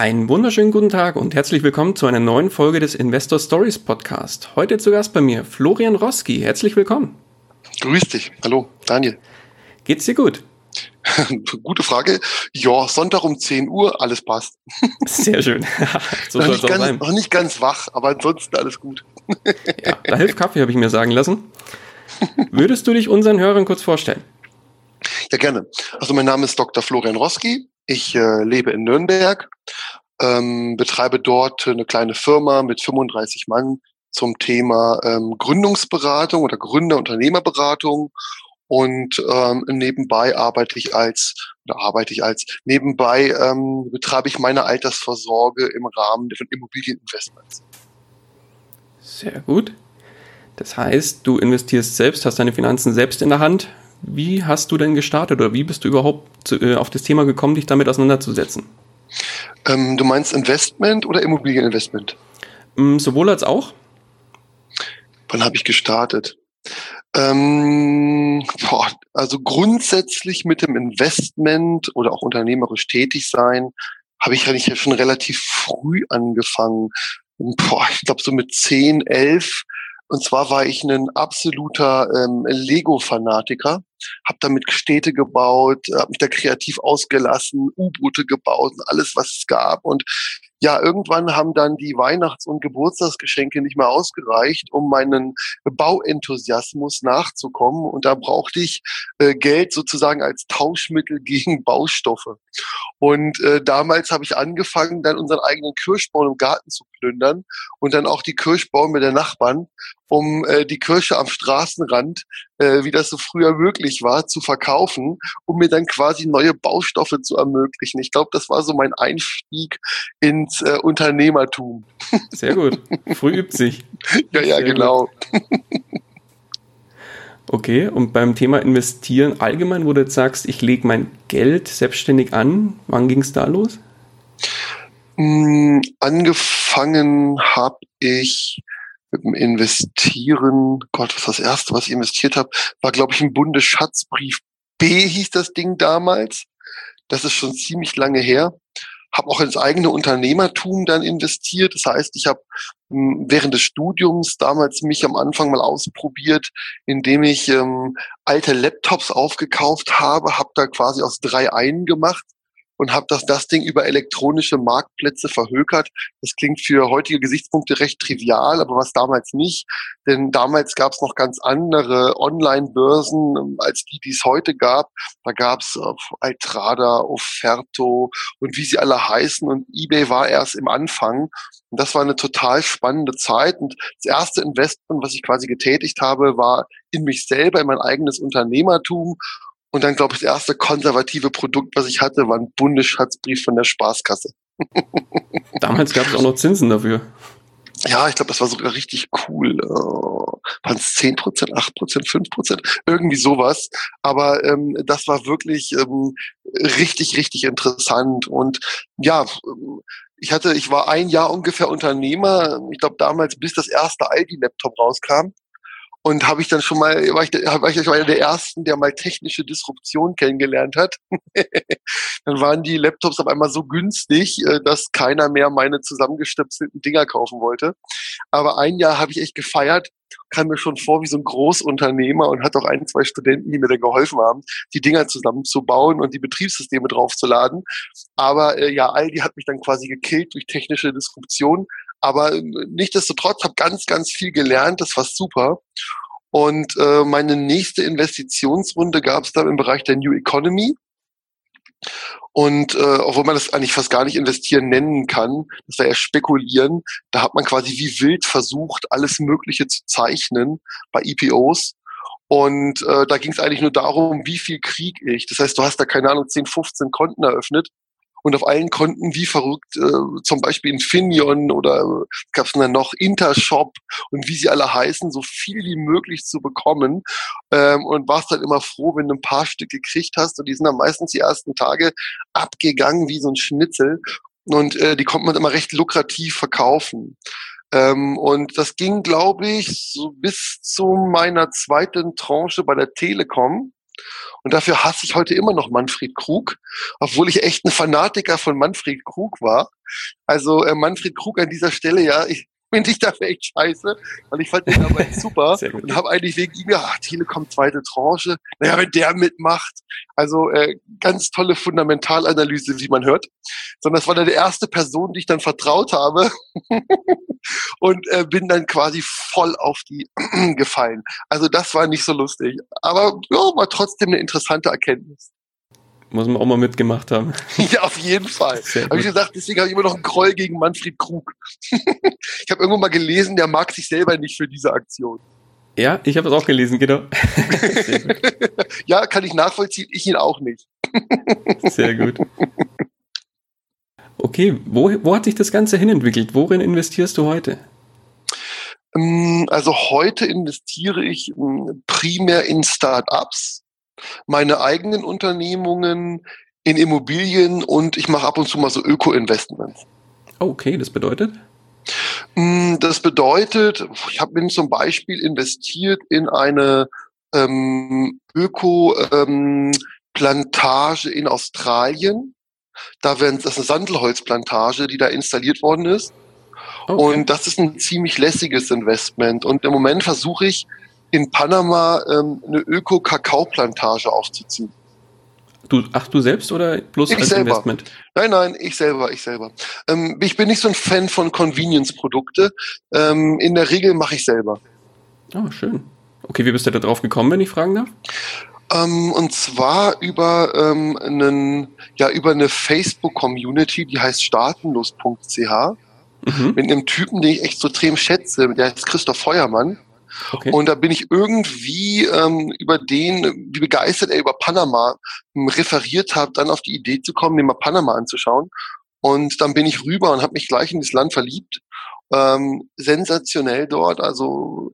Einen wunderschönen guten Tag und herzlich willkommen zu einer neuen Folge des Investor Stories Podcast. Heute zu Gast bei mir Florian Roski. Herzlich willkommen. Grüß dich. Hallo, Daniel. Geht's dir gut? Gute Frage. Ja, Sonntag um 10 Uhr, alles passt. Sehr schön. so noch, nicht ganz, noch nicht ganz wach, aber ansonsten alles gut. ja, da hilft Kaffee, habe ich mir sagen lassen. Würdest du dich unseren Hörern kurz vorstellen? Ja, gerne. Also mein Name ist Dr. Florian Roski. Ich äh, lebe in Nürnberg, ähm, betreibe dort eine kleine Firma mit 35 Mann zum Thema ähm, Gründungsberatung oder Gründer-Unternehmerberatung und ähm, nebenbei arbeite ich als oder arbeite ich als nebenbei ähm, betreibe ich meine Altersvorsorge im Rahmen von Immobilieninvestments. Sehr gut. Das heißt, du investierst selbst, hast deine Finanzen selbst in der Hand, wie hast du denn gestartet oder wie bist du überhaupt zu, äh, auf das Thema gekommen, dich damit auseinanderzusetzen? Ähm, du meinst Investment oder Immobilieninvestment? Ähm, sowohl als auch. Wann habe ich gestartet? Ähm, boah, also grundsätzlich mit dem Investment oder auch unternehmerisch tätig sein, habe ich eigentlich schon relativ früh angefangen. Boah, ich glaube so mit 10, 11 und zwar war ich ein absoluter ähm, Lego-Fanatiker, habe damit Städte gebaut, habe mich da kreativ ausgelassen, U-Boote gebaut und alles, was es gab. Und ja, irgendwann haben dann die Weihnachts- und Geburtstagsgeschenke nicht mehr ausgereicht, um meinen Bauenthusiasmus nachzukommen. Und da brauchte ich äh, Geld sozusagen als Tauschmittel gegen Baustoffe. Und äh, damals habe ich angefangen, dann unseren eigenen Kirschbaum im Garten zu plündern und dann auch die Kirschbäume der Nachbarn, um äh, die Kirsche am Straßenrand, äh, wie das so früher möglich war, zu verkaufen, um mir dann quasi neue Baustoffe zu ermöglichen. Ich glaube, das war so mein Einstieg ins äh, Unternehmertum. Sehr gut. Früh übt sich. ja, ja, Sehr genau. Okay, und beim Thema Investieren allgemein, wo du jetzt sagst, ich lege mein Geld selbstständig an, wann ging es da los? Mm, angefangen habe ich mit dem Investieren, Gott, was das erste, was ich investiert habe, war, glaube ich, ein Bundesschatzbrief B hieß das Ding damals. Das ist schon ziemlich lange her habe auch ins eigene Unternehmertum dann investiert. Das heißt, ich habe hm, während des Studiums damals mich am Anfang mal ausprobiert, indem ich ähm, alte Laptops aufgekauft habe, habe da quasi aus drei einen gemacht und habe das, das Ding über elektronische Marktplätze verhökert. Das klingt für heutige Gesichtspunkte recht trivial, aber was damals nicht. Denn damals gab es noch ganz andere Online-Börsen ähm, als die, die es heute gab. Da gab es äh, Altrada, Offerto und wie sie alle heißen. Und eBay war erst im Anfang. Und das war eine total spannende Zeit. Und das erste Investment, was ich quasi getätigt habe, war in mich selber, in mein eigenes Unternehmertum. Und dann, glaube ich, das erste konservative Produkt, was ich hatte, war ein Bundesschatzbrief von der Spaßkasse. Damals gab es auch noch Zinsen dafür. Ja, ich glaube, das war sogar richtig cool. Äh, Waren es 10 Prozent, 8 Prozent, 5 Prozent, irgendwie sowas. Aber ähm, das war wirklich ähm, richtig, richtig interessant. Und ja, ich hatte, ich war ein Jahr ungefähr Unternehmer. Ich glaube damals, bis das erste Aldi-Laptop rauskam und habe ich dann schon mal, war ich, war ich einer der ersten, der mal technische Disruption kennengelernt hat. dann waren die Laptops auf einmal so günstig, äh, dass keiner mehr meine zusammengestöpselten Dinger kaufen wollte. Aber ein Jahr habe ich echt gefeiert, kam mir schon vor wie so ein Großunternehmer und hat auch ein, zwei Studenten, die mir dann geholfen haben, die Dinger zusammenzubauen und die Betriebssysteme draufzuladen. Aber äh, ja, Aldi hat mich dann quasi gekillt durch technische Disruption. Aber nichtdestotrotz habe ganz, ganz viel gelernt. Das war super. Und äh, meine nächste Investitionsrunde gab es dann im Bereich der New Economy. Und äh, obwohl man das eigentlich fast gar nicht investieren nennen kann, das war ja spekulieren, da hat man quasi wie wild versucht, alles Mögliche zu zeichnen bei EPOs. Und äh, da ging es eigentlich nur darum, wie viel krieg ich. Das heißt, du hast da keine Ahnung, 10, 15 Konten eröffnet und auf allen Konten wie verrückt, äh, zum Beispiel Infineon oder äh, gab es dann noch Intershop und wie sie alle heißen, so viel wie möglich zu bekommen ähm, und warst dann immer froh, wenn du ein paar Stück gekriegt hast und die sind dann meistens die ersten Tage abgegangen wie so ein Schnitzel und äh, die konnte man immer recht lukrativ verkaufen. Ähm, und das ging, glaube ich, so bis zu meiner zweiten Tranche bei der Telekom. Und dafür hasse ich heute immer noch Manfred Krug, obwohl ich echt ein Fanatiker von Manfred Krug war. Also äh, Manfred Krug an dieser Stelle, ja, ich, finde ich dafür echt scheiße, weil ich fand den aber super und habe eigentlich wegen ihm, ja, Telekom zweite Tranche, naja, wenn der mitmacht, also äh, ganz tolle Fundamentalanalyse, wie man hört, sondern das war dann die erste Person, die ich dann vertraut habe. Und äh, bin dann quasi voll auf die gefallen. Also das war nicht so lustig, aber ja, war trotzdem eine interessante Erkenntnis. Muss man auch mal mitgemacht haben. Ja, auf jeden Fall. Habe ich gesagt, deswegen habe ich immer noch einen Groll gegen Manfred Krug. ich habe irgendwo mal gelesen, der mag sich selber nicht für diese Aktion. Ja, ich habe es auch gelesen, genau. ja, kann ich nachvollziehen, ich ihn auch nicht. Sehr gut. Okay, wo, wo hat sich das Ganze hinentwickelt? Worin investierst du heute? Ähm, also heute investiere ich ähm, primär in Start-ups meine eigenen Unternehmungen in Immobilien und ich mache ab und zu mal so Öko-Investments. Okay, das bedeutet? Mm, das bedeutet, ich habe zum Beispiel investiert in eine ähm, Öko-Plantage ähm, in Australien. Da werden, das ist eine Sandelholzplantage, die da installiert worden ist. Okay. Und das ist ein ziemlich lässiges Investment. Und im Moment versuche ich, in Panama ähm, eine Öko-Kakao-Plantage aufzuziehen. Du, ach, du selbst oder bloß ich als selber. Investment? Nein, nein, ich selber, ich selber. Ähm, ich bin nicht so ein Fan von Convenience-Produkte. Ähm, in der Regel mache ich selber. Ah, schön. Okay, wie bist du da drauf gekommen, wenn ich fragen darf? Ähm, und zwar über ähm, einen, ja, über eine Facebook-Community, die heißt startenlos.ch. Mhm. Mit einem Typen, den ich extrem schätze, der heißt Christoph Feuermann. Okay. Und da bin ich irgendwie ähm, über den, wie begeistert er über Panama ähm, referiert hat, dann auf die Idee zu kommen, mir mal Panama anzuschauen. Und dann bin ich rüber und habe mich gleich in das Land verliebt. Ähm, sensationell dort, also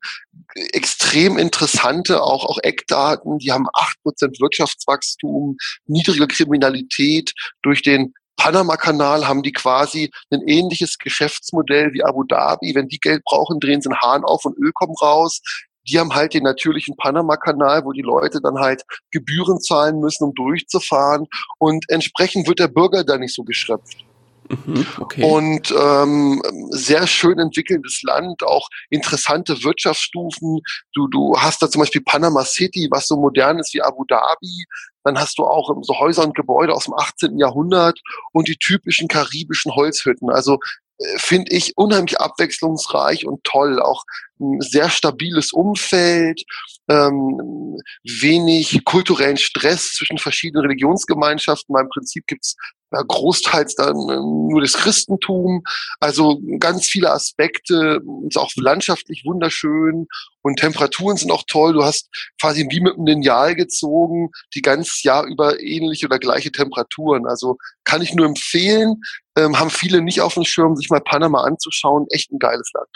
extrem interessante auch, auch Eckdaten. Die haben acht Prozent Wirtschaftswachstum, niedrige Kriminalität durch den Panama-Kanal haben die quasi ein ähnliches Geschäftsmodell wie Abu Dhabi. Wenn die Geld brauchen, drehen sie einen Hahn auf und Öl kommt raus. Die haben halt den natürlichen Panama-Kanal, wo die Leute dann halt Gebühren zahlen müssen, um durchzufahren. Und entsprechend wird der Bürger da nicht so geschröpft. Mhm, okay. Und ähm, sehr schön entwickelndes Land, auch interessante Wirtschaftsstufen. Du, du hast da zum Beispiel Panama City, was so modern ist wie Abu Dhabi. Dann hast du auch so Häuser und Gebäude aus dem 18. Jahrhundert und die typischen karibischen Holzhütten. Also äh, finde ich unheimlich abwechslungsreich und toll. Auch ein sehr stabiles Umfeld, ähm, wenig kulturellen Stress zwischen verschiedenen Religionsgemeinschaften. Im Prinzip gibt's großteils dann ähm, nur das Christentum. Also ganz viele Aspekte, ist auch landschaftlich wunderschön und Temperaturen sind auch toll. Du hast quasi wie mit einem Lineal gezogen, die ganz Jahr über ähnliche oder gleiche Temperaturen. Also kann ich nur empfehlen, ähm, haben viele nicht auf dem Schirm, sich mal Panama anzuschauen. Echt ein geiles Land.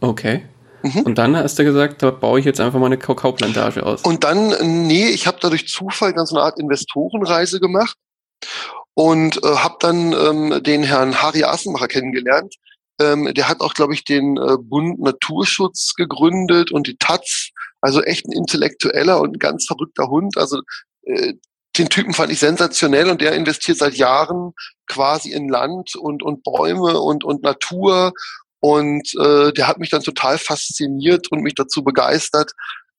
Okay. Mhm. Und dann hast du gesagt, da baue ich jetzt einfach mal eine Kakaoplantage aus. Und dann, nee, ich habe da durch Zufall ganz eine Art Investorenreise gemacht und äh, habe dann ähm, den Herrn Harry Assenmacher kennengelernt. Ähm, der hat auch, glaube ich, den äh, Bund Naturschutz gegründet und die Taz. Also echt ein intellektueller und ein ganz verrückter Hund. Also äh, den Typen fand ich sensationell und der investiert seit Jahren quasi in Land und, und Bäume und, und Natur. Und äh, der hat mich dann total fasziniert und mich dazu begeistert,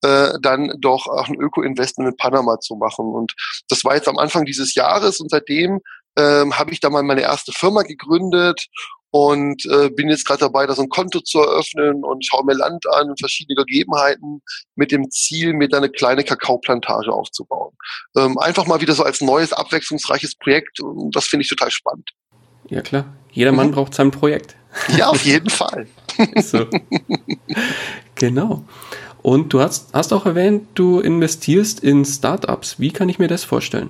äh, dann doch auch ein Öko-Investment in Panama zu machen. Und das war jetzt am Anfang dieses Jahres und seitdem ähm, habe ich da mal meine erste Firma gegründet und äh, bin jetzt gerade dabei, da so ein Konto zu eröffnen und schaue mir Land an und verschiedene Gegebenheiten mit dem Ziel, mir da eine kleine Kakaoplantage aufzubauen. Ähm, einfach mal wieder so als neues, abwechslungsreiches Projekt und das finde ich total spannend. Ja klar, jeder Mann mhm. braucht sein Projekt. Ja, auf jeden Fall. so. Genau. Und du hast, hast auch erwähnt, du investierst in Startups. Wie kann ich mir das vorstellen?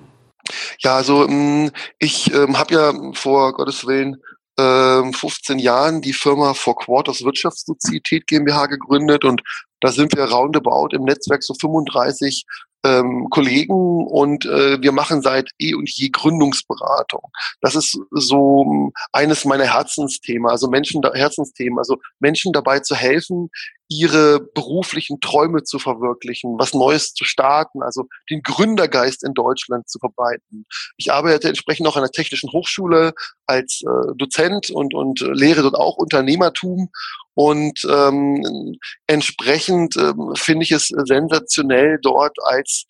Ja, also mm, ich ähm, habe ja vor Gottes Willen ähm, 15 Jahren die Firma For Quarters Wirtschaftssozietät GmbH gegründet und da sind wir roundabout im Netzwerk so 35 ähm, Kollegen und äh, wir machen seit eh und je Gründungsberatung. Das ist so ähm, eines meiner Herzensthemen, also Menschen Herzensthemen, also Menschen dabei zu helfen, ihre beruflichen Träume zu verwirklichen, was Neues zu starten, also den Gründergeist in Deutschland zu verbreiten. Ich arbeite entsprechend auch an der Technischen Hochschule als äh, Dozent und, und lehre dort auch Unternehmertum und ähm, entsprechend ähm, finde ich es sensationell, dort als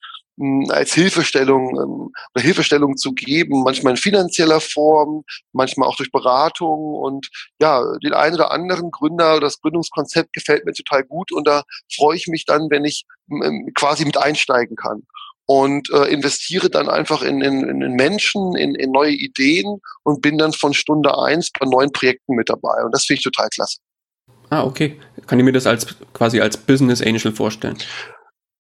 als Hilfestellung ähm, oder Hilfestellung zu geben, manchmal in finanzieller Form, manchmal auch durch Beratung und ja, den einen oder anderen Gründer, das Gründungskonzept gefällt mir total gut und da freue ich mich dann, wenn ich ähm, quasi mit einsteigen kann und äh, investiere dann einfach in, in, in Menschen, in, in neue Ideen und bin dann von Stunde eins bei neuen Projekten mit dabei und das finde ich total klasse. Ah, okay. Kann ich mir das als quasi als Business Angel vorstellen?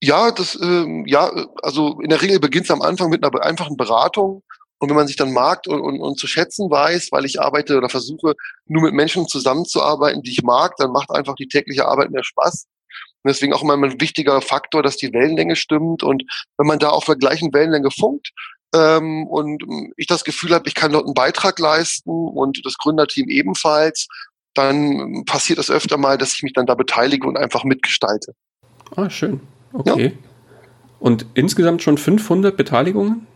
Ja, das, ähm, ja, also in der Regel beginnt es am Anfang mit einer einfachen Beratung. Und wenn man sich dann mag und, und, und zu schätzen weiß, weil ich arbeite oder versuche, nur mit Menschen zusammenzuarbeiten, die ich mag, dann macht einfach die tägliche Arbeit mehr Spaß. Und deswegen auch immer ein wichtiger Faktor, dass die Wellenlänge stimmt. Und wenn man da auf der gleichen Wellenlänge funkt, ähm, und ich das Gefühl habe, ich kann dort einen Beitrag leisten und das Gründerteam ebenfalls, dann passiert es öfter mal, dass ich mich dann da beteilige und einfach mitgestalte. Ah, schön. Okay. Ja. Und insgesamt schon 500 Beteiligungen?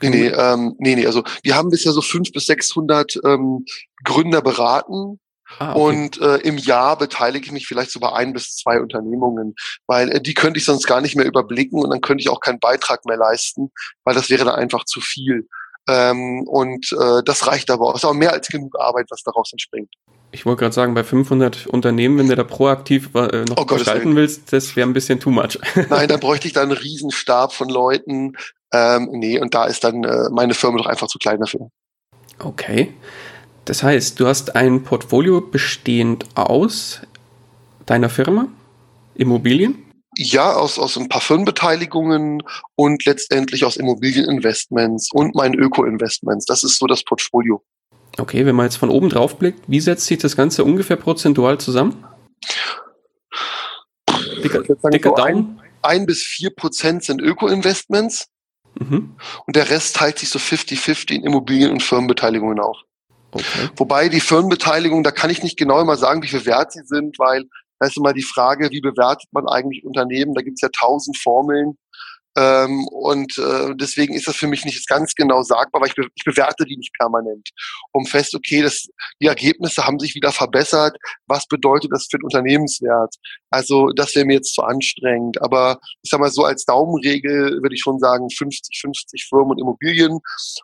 Nee, nee, ähm, nee, nee, also wir haben bisher so 500 bis 600 ähm, Gründer beraten. Ah, okay. Und äh, im Jahr beteilige ich mich vielleicht so bei ein bis zwei Unternehmungen, weil äh, die könnte ich sonst gar nicht mehr überblicken und dann könnte ich auch keinen Beitrag mehr leisten, weil das wäre dann einfach zu viel. Ähm, und äh, das reicht aber auch. Es ist auch mehr als genug Arbeit, was daraus entspringt. Ich wollte gerade sagen, bei 500 Unternehmen, wenn du da proaktiv äh, noch oh, gestalten willst, das wäre ein bisschen too much. Nein, da bräuchte ich dann einen Riesenstab von Leuten. Ähm, nee, und da ist dann äh, meine Firma doch einfach zu klein dafür. Okay. Das heißt, du hast ein Portfolio bestehend aus deiner Firma, Immobilien? Ja, aus, aus ein paar Firmenbeteiligungen und letztendlich aus Immobilieninvestments und meinen Öko-Investments. Das ist so das Portfolio. Okay, wenn man jetzt von oben drauf blickt, wie setzt sich das Ganze ungefähr prozentual zusammen? Dicker, dicker so Daumen? Ein, ein, bis vier Prozent sind Öko-Investments mhm. und der Rest teilt sich so 50-50 in Immobilien- und Firmenbeteiligungen auf. Okay. Wobei die Firmenbeteiligung, da kann ich nicht genau immer sagen, wie viel wert sie sind, weil da ist immer die Frage, wie bewertet man eigentlich Unternehmen? Da gibt es ja tausend Formeln. Ähm, und äh, deswegen ist das für mich nicht ganz genau sagbar, weil ich, be ich bewerte die nicht permanent. Um fest, okay, das, die Ergebnisse haben sich wieder verbessert. Was bedeutet das für den Unternehmenswert? Also das wäre mir jetzt zu anstrengend. Aber ich sag mal so als Daumenregel würde ich schon sagen 50, 50 Firmen und Immobilien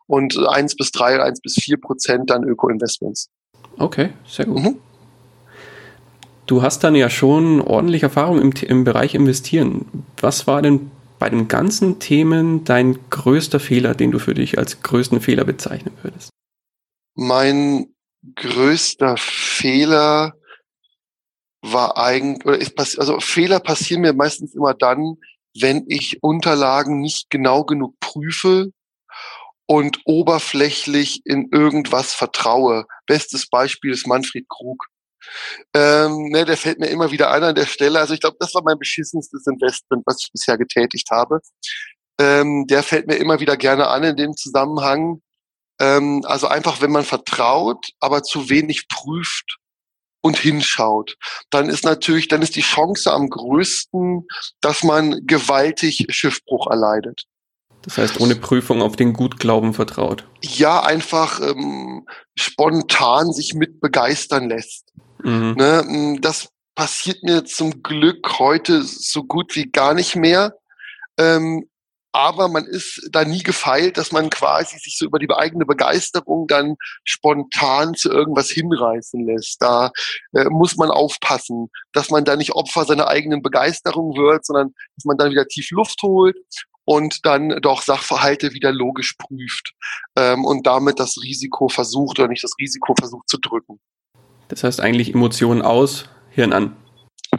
und eins bis drei, eins bis vier Prozent dann Öko-Investments. Okay, sehr gut. Mhm. Du hast dann ja schon ordentlich Erfahrung im, im Bereich Investieren. Was war denn bei den ganzen Themen dein größter Fehler, den du für dich als größten Fehler bezeichnen würdest? Mein größter Fehler war eigentlich, oder ist, also Fehler passieren mir meistens immer dann, wenn ich Unterlagen nicht genau genug prüfe und oberflächlich in irgendwas vertraue. Bestes Beispiel ist Manfred Krug. Ähm, ne, der fällt mir immer wieder ein an der Stelle. Also ich glaube, das war mein beschissenstes Investment, was ich bisher getätigt habe. Ähm, der fällt mir immer wieder gerne an in dem Zusammenhang. Ähm, also einfach, wenn man vertraut, aber zu wenig prüft und hinschaut, dann ist natürlich, dann ist die Chance am größten, dass man gewaltig Schiffbruch erleidet. Das heißt, ohne Prüfung auf den Gutglauben vertraut. Ja, einfach ähm, spontan sich mit begeistern lässt. Mhm. Ne, das passiert mir zum Glück heute so gut wie gar nicht mehr. Ähm, aber man ist da nie gefeilt, dass man quasi sich so über die eigene Begeisterung dann spontan zu irgendwas hinreißen lässt. Da äh, muss man aufpassen, dass man da nicht Opfer seiner eigenen Begeisterung wird, sondern dass man dann wieder tief Luft holt und dann doch Sachverhalte wieder logisch prüft ähm, und damit das Risiko versucht oder nicht das Risiko versucht zu drücken. Das heißt eigentlich Emotionen aus, Hirn an.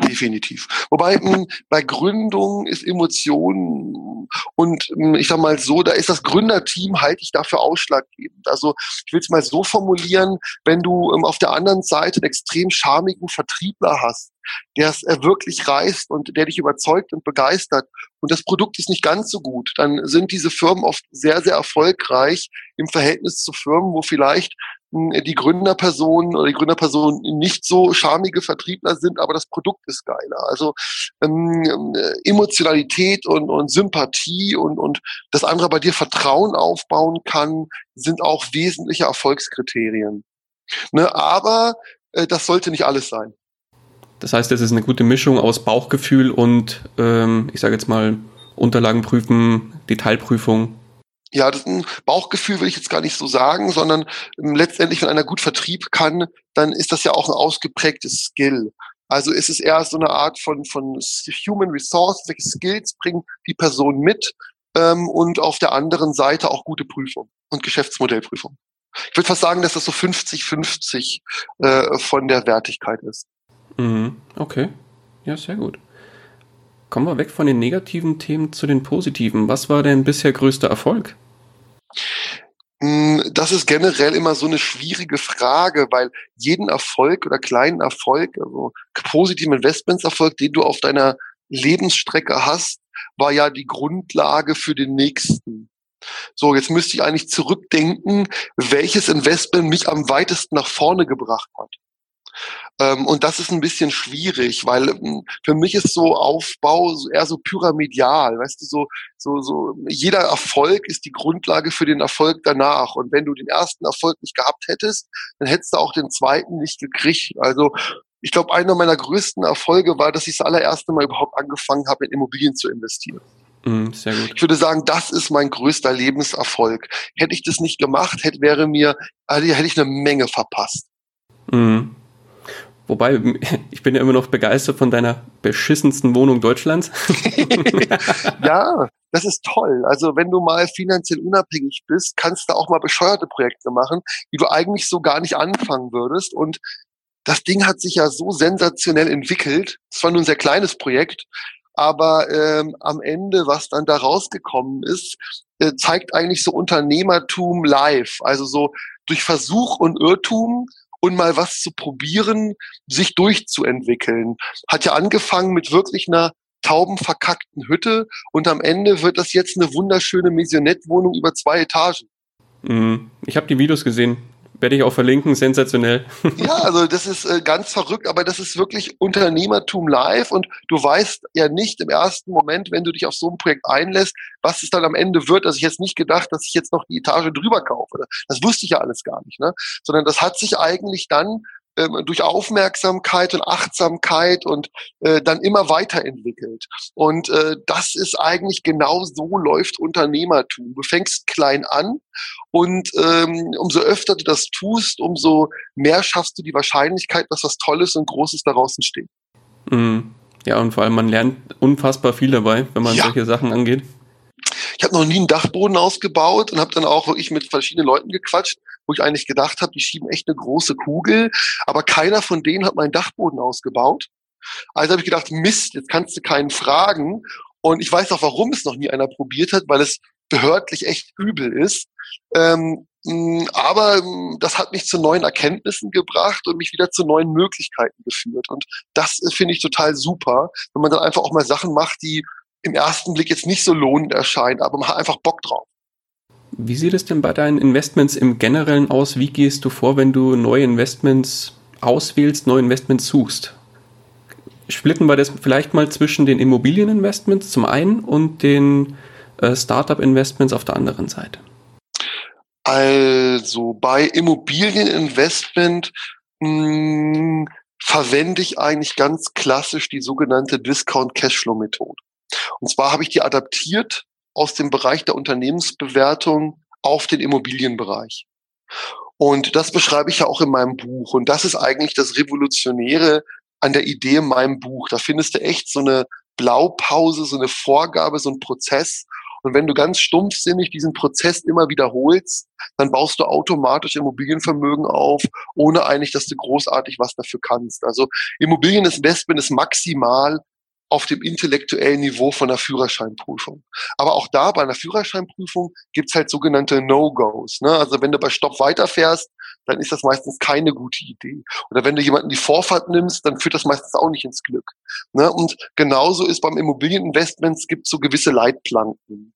Definitiv. Wobei hm, bei Gründung ist Emotion und hm, ich sag mal so, da ist das Gründerteam halte ich dafür ausschlaggebend. Also ich will es mal so formulieren, wenn du ähm, auf der anderen Seite einen extrem charmigen Vertriebler hast, der es äh, wirklich reißt und der dich überzeugt und begeistert und das Produkt ist nicht ganz so gut, dann sind diese Firmen oft sehr, sehr erfolgreich im Verhältnis zu Firmen, wo vielleicht die Gründerpersonen oder die Gründerpersonen nicht so schamige Vertriebler sind, aber das Produkt ist geiler. Also ähm, Emotionalität und, und Sympathie und, und das andere bei dir Vertrauen aufbauen kann, sind auch wesentliche Erfolgskriterien. Ne, aber äh, das sollte nicht alles sein. Das heißt, es ist eine gute Mischung aus Bauchgefühl und, ähm, ich sage jetzt mal, Unterlagen prüfen, Detailprüfung ja, das ist ein Bauchgefühl will ich jetzt gar nicht so sagen, sondern ähm, letztendlich, wenn einer gut Vertrieb kann, dann ist das ja auch ein ausgeprägtes Skill. Also ist es eher so eine Art von, von Human Resource, welche Skills bringt die Person mit ähm, und auf der anderen Seite auch gute Prüfung und Geschäftsmodellprüfung. Ich würde fast sagen, dass das so 50-50 äh, von der Wertigkeit ist. Mhm. Okay. Ja, sehr gut. Kommen wir weg von den negativen Themen zu den positiven. Was war denn bisher größter Erfolg? Mm, das ist generell immer so eine schwierige Frage, weil jeden Erfolg oder kleinen Erfolg, also positiven Investmentserfolg, den du auf deiner Lebensstrecke hast, war ja die Grundlage für den nächsten. So, jetzt müsste ich eigentlich zurückdenken, welches Investment mich am weitesten nach vorne gebracht hat. Ähm, und das ist ein bisschen schwierig, weil ähm, für mich ist so Aufbau eher so pyramidal, weißt du, so, so, so, jeder Erfolg ist die Grundlage für den Erfolg danach. Und wenn du den ersten Erfolg nicht gehabt hättest, dann hättest du auch den zweiten nicht gekriegt. Also, ich glaube, einer meiner größten Erfolge war, dass ich das allererste Mal überhaupt angefangen habe, in Immobilien zu investieren. Sehr gut. Ich würde sagen, das ist mein größter Lebenserfolg. Hätte ich das nicht gemacht, hätte, wäre mir, also hätte ich eine Menge verpasst. Mhm. Wobei, ich bin ja immer noch begeistert von deiner beschissensten Wohnung Deutschlands. ja, das ist toll. Also wenn du mal finanziell unabhängig bist, kannst du auch mal bescheuerte Projekte machen, die du eigentlich so gar nicht anfangen würdest. Und das Ding hat sich ja so sensationell entwickelt. Es war nur ein sehr kleines Projekt, aber ähm, am Ende, was dann da rausgekommen ist, äh, zeigt eigentlich so Unternehmertum live. Also so durch Versuch und Irrtum und mal was zu probieren, sich durchzuentwickeln. Hat ja angefangen mit wirklich einer taubenverkackten Hütte und am Ende wird das jetzt eine wunderschöne Maisonette-Wohnung über zwei Etagen. Mhm. Ich habe die Videos gesehen. Werde ich auch verlinken, sensationell. ja, also das ist äh, ganz verrückt, aber das ist wirklich Unternehmertum live und du weißt ja nicht im ersten Moment, wenn du dich auf so ein Projekt einlässt, was es dann am Ende wird. Also ich jetzt nicht gedacht, dass ich jetzt noch die Etage drüber kaufe. Das wusste ich ja alles gar nicht, ne? Sondern das hat sich eigentlich dann ähm, durch Aufmerksamkeit und Achtsamkeit und äh, dann immer weiterentwickelt. Und äh, das ist eigentlich genau so läuft Unternehmertum. Du fängst klein an und ähm, umso öfter du das tust, umso mehr schaffst du die Wahrscheinlichkeit, dass was Tolles und Großes daraus entsteht. Mhm. Ja, und vor allem man lernt unfassbar viel dabei, wenn man ja. solche Sachen angeht. Ich habe noch nie einen Dachboden ausgebaut und habe dann auch wirklich mit verschiedenen Leuten gequatscht, wo ich eigentlich gedacht habe, die schieben echt eine große Kugel, aber keiner von denen hat meinen Dachboden ausgebaut. Also habe ich gedacht, Mist, jetzt kannst du keinen fragen. Und ich weiß auch, warum es noch nie einer probiert hat, weil es behördlich echt übel ist. Ähm, aber das hat mich zu neuen Erkenntnissen gebracht und mich wieder zu neuen Möglichkeiten geführt. Und das finde ich total super, wenn man dann einfach auch mal Sachen macht, die im ersten Blick jetzt nicht so lohnend erscheint, aber man hat einfach Bock drauf. Wie sieht es denn bei deinen Investments im Generellen aus? Wie gehst du vor, wenn du neue Investments auswählst, neue Investments suchst? Splitten wir das vielleicht mal zwischen den Immobilieninvestments zum einen und den äh, Startup-Investments auf der anderen Seite? Also bei Immobilieninvestment hm, verwende ich eigentlich ganz klassisch die sogenannte Discount Cashflow Methode. Und zwar habe ich die adaptiert aus dem Bereich der Unternehmensbewertung auf den Immobilienbereich. Und das beschreibe ich ja auch in meinem Buch. Und das ist eigentlich das Revolutionäre an der Idee in meinem Buch. Da findest du echt so eine Blaupause, so eine Vorgabe, so ein Prozess. Und wenn du ganz stumpfsinnig diesen Prozess immer wiederholst, dann baust du automatisch Immobilienvermögen auf, ohne eigentlich, dass du großartig was dafür kannst. Also Immobilieninvestment ist maximal auf dem intellektuellen Niveau von der Führerscheinprüfung. Aber auch da bei einer Führerscheinprüfung gibt's halt sogenannte No-Gos. Ne? Also wenn du bei Stopp weiterfährst, dann ist das meistens keine gute Idee. Oder wenn du jemanden die Vorfahrt nimmst, dann führt das meistens auch nicht ins Glück. Ne? Und genauso ist beim Immobilieninvestments gibt so gewisse Leitplanken.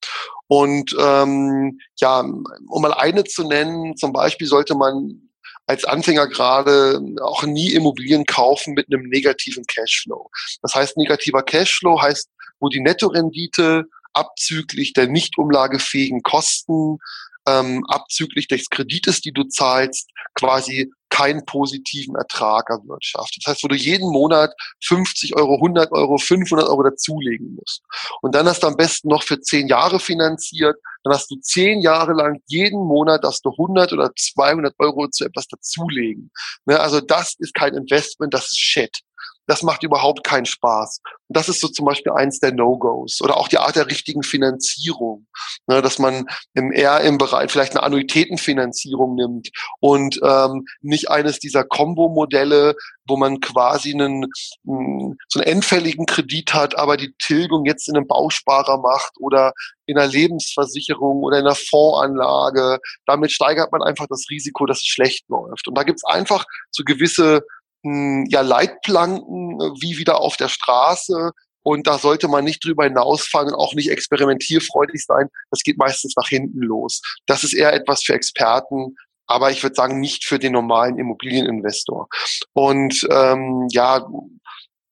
Und ähm, ja, um mal eine zu nennen, zum Beispiel sollte man als Anfänger gerade auch nie Immobilien kaufen mit einem negativen Cashflow. Das heißt, negativer Cashflow heißt, wo die Nettorendite abzüglich der nicht umlagefähigen Kosten ähm, abzüglich des Kredites, die du zahlst, quasi keinen positiven Ertrag erwirtschaftet. Das heißt, wo du jeden Monat 50 Euro, 100 Euro, 500 Euro dazulegen musst. Und dann hast du am besten noch für 10 Jahre finanziert. Dann hast du 10 Jahre lang jeden Monat, dass du 100 oder 200 Euro zu etwas dazulegen. Ne, also das ist kein Investment, das ist Shit das macht überhaupt keinen Spaß. Und das ist so zum Beispiel eins der No-Gos. Oder auch die Art der richtigen Finanzierung. Ne, dass man im, eher im Bereich vielleicht eine Annuitätenfinanzierung nimmt und ähm, nicht eines dieser Combo-Modelle, wo man quasi einen, mh, so einen endfälligen Kredit hat, aber die Tilgung jetzt in einem Bausparer macht oder in einer Lebensversicherung oder in einer Fondsanlage. Damit steigert man einfach das Risiko, dass es schlecht läuft. Und da gibt es einfach so gewisse ja, Leitplanken äh, wie wieder auf der Straße. Und da sollte man nicht drüber hinausfallen, auch nicht experimentierfreudig sein. Das geht meistens nach hinten los. Das ist eher etwas für Experten, aber ich würde sagen, nicht für den normalen Immobilieninvestor. Und ähm, ja,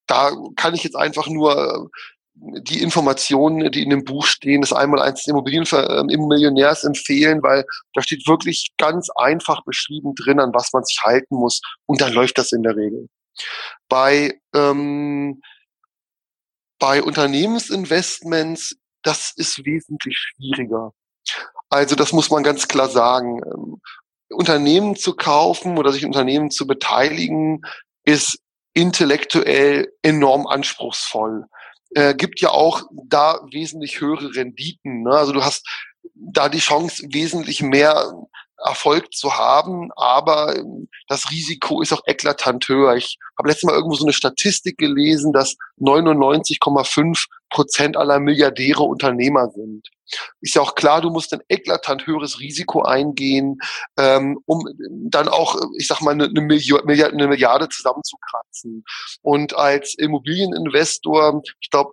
da kann ich jetzt einfach nur die Informationen, die in dem Buch stehen, das einmal eins des Immobilienmillionärs ähm, empfehlen, weil da steht wirklich ganz einfach beschrieben drin, an was man sich halten muss. Und dann läuft das in der Regel. Bei, ähm, bei Unternehmensinvestments, das ist wesentlich schwieriger. Also das muss man ganz klar sagen. Ähm, Unternehmen zu kaufen oder sich Unternehmen zu beteiligen, ist intellektuell enorm anspruchsvoll äh, gibt ja auch da wesentlich höhere Renditen. Ne? Also du hast da die Chance, wesentlich mehr Erfolg zu haben, aber ähm, das Risiko ist auch eklatant höher. Ich habe letztes Mal irgendwo so eine Statistik gelesen, dass 99,5 Prozent aller Milliardäre Unternehmer sind. Ist ja auch klar, du musst ein eklatant höheres Risiko eingehen, ähm, um dann auch, ich sag mal, eine, eine, Milliarde, eine Milliarde zusammenzukratzen. Und als Immobilieninvestor, ich glaube,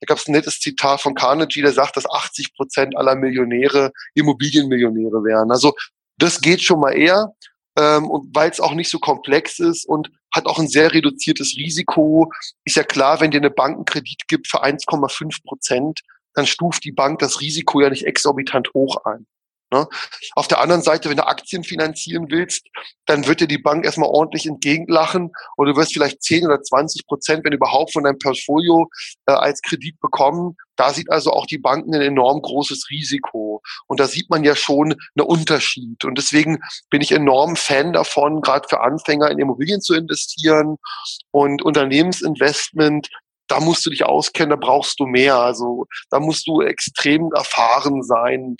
da gab es ein nettes Zitat von Carnegie, der sagt, dass 80 Prozent aller Millionäre Immobilienmillionäre wären. Also das geht schon mal eher, ähm, weil es auch nicht so komplex ist und hat auch ein sehr reduziertes Risiko. Ist ja klar, wenn dir eine Bank einen Kredit gibt für 1,5 Prozent, dann stuft die Bank das Risiko ja nicht exorbitant hoch ein. Ne? Auf der anderen Seite, wenn du Aktien finanzieren willst, dann wird dir die Bank erstmal ordentlich entgegenlachen und du wirst vielleicht 10 oder 20 Prozent, wenn überhaupt, von deinem Portfolio äh, als Kredit bekommen. Da sieht also auch die Banken ein enorm großes Risiko. Und da sieht man ja schon einen Unterschied. Und deswegen bin ich enorm Fan davon, gerade für Anfänger in Immobilien zu investieren und Unternehmensinvestment da musst du dich auskennen, da brauchst du mehr. Also da musst du extrem erfahren sein.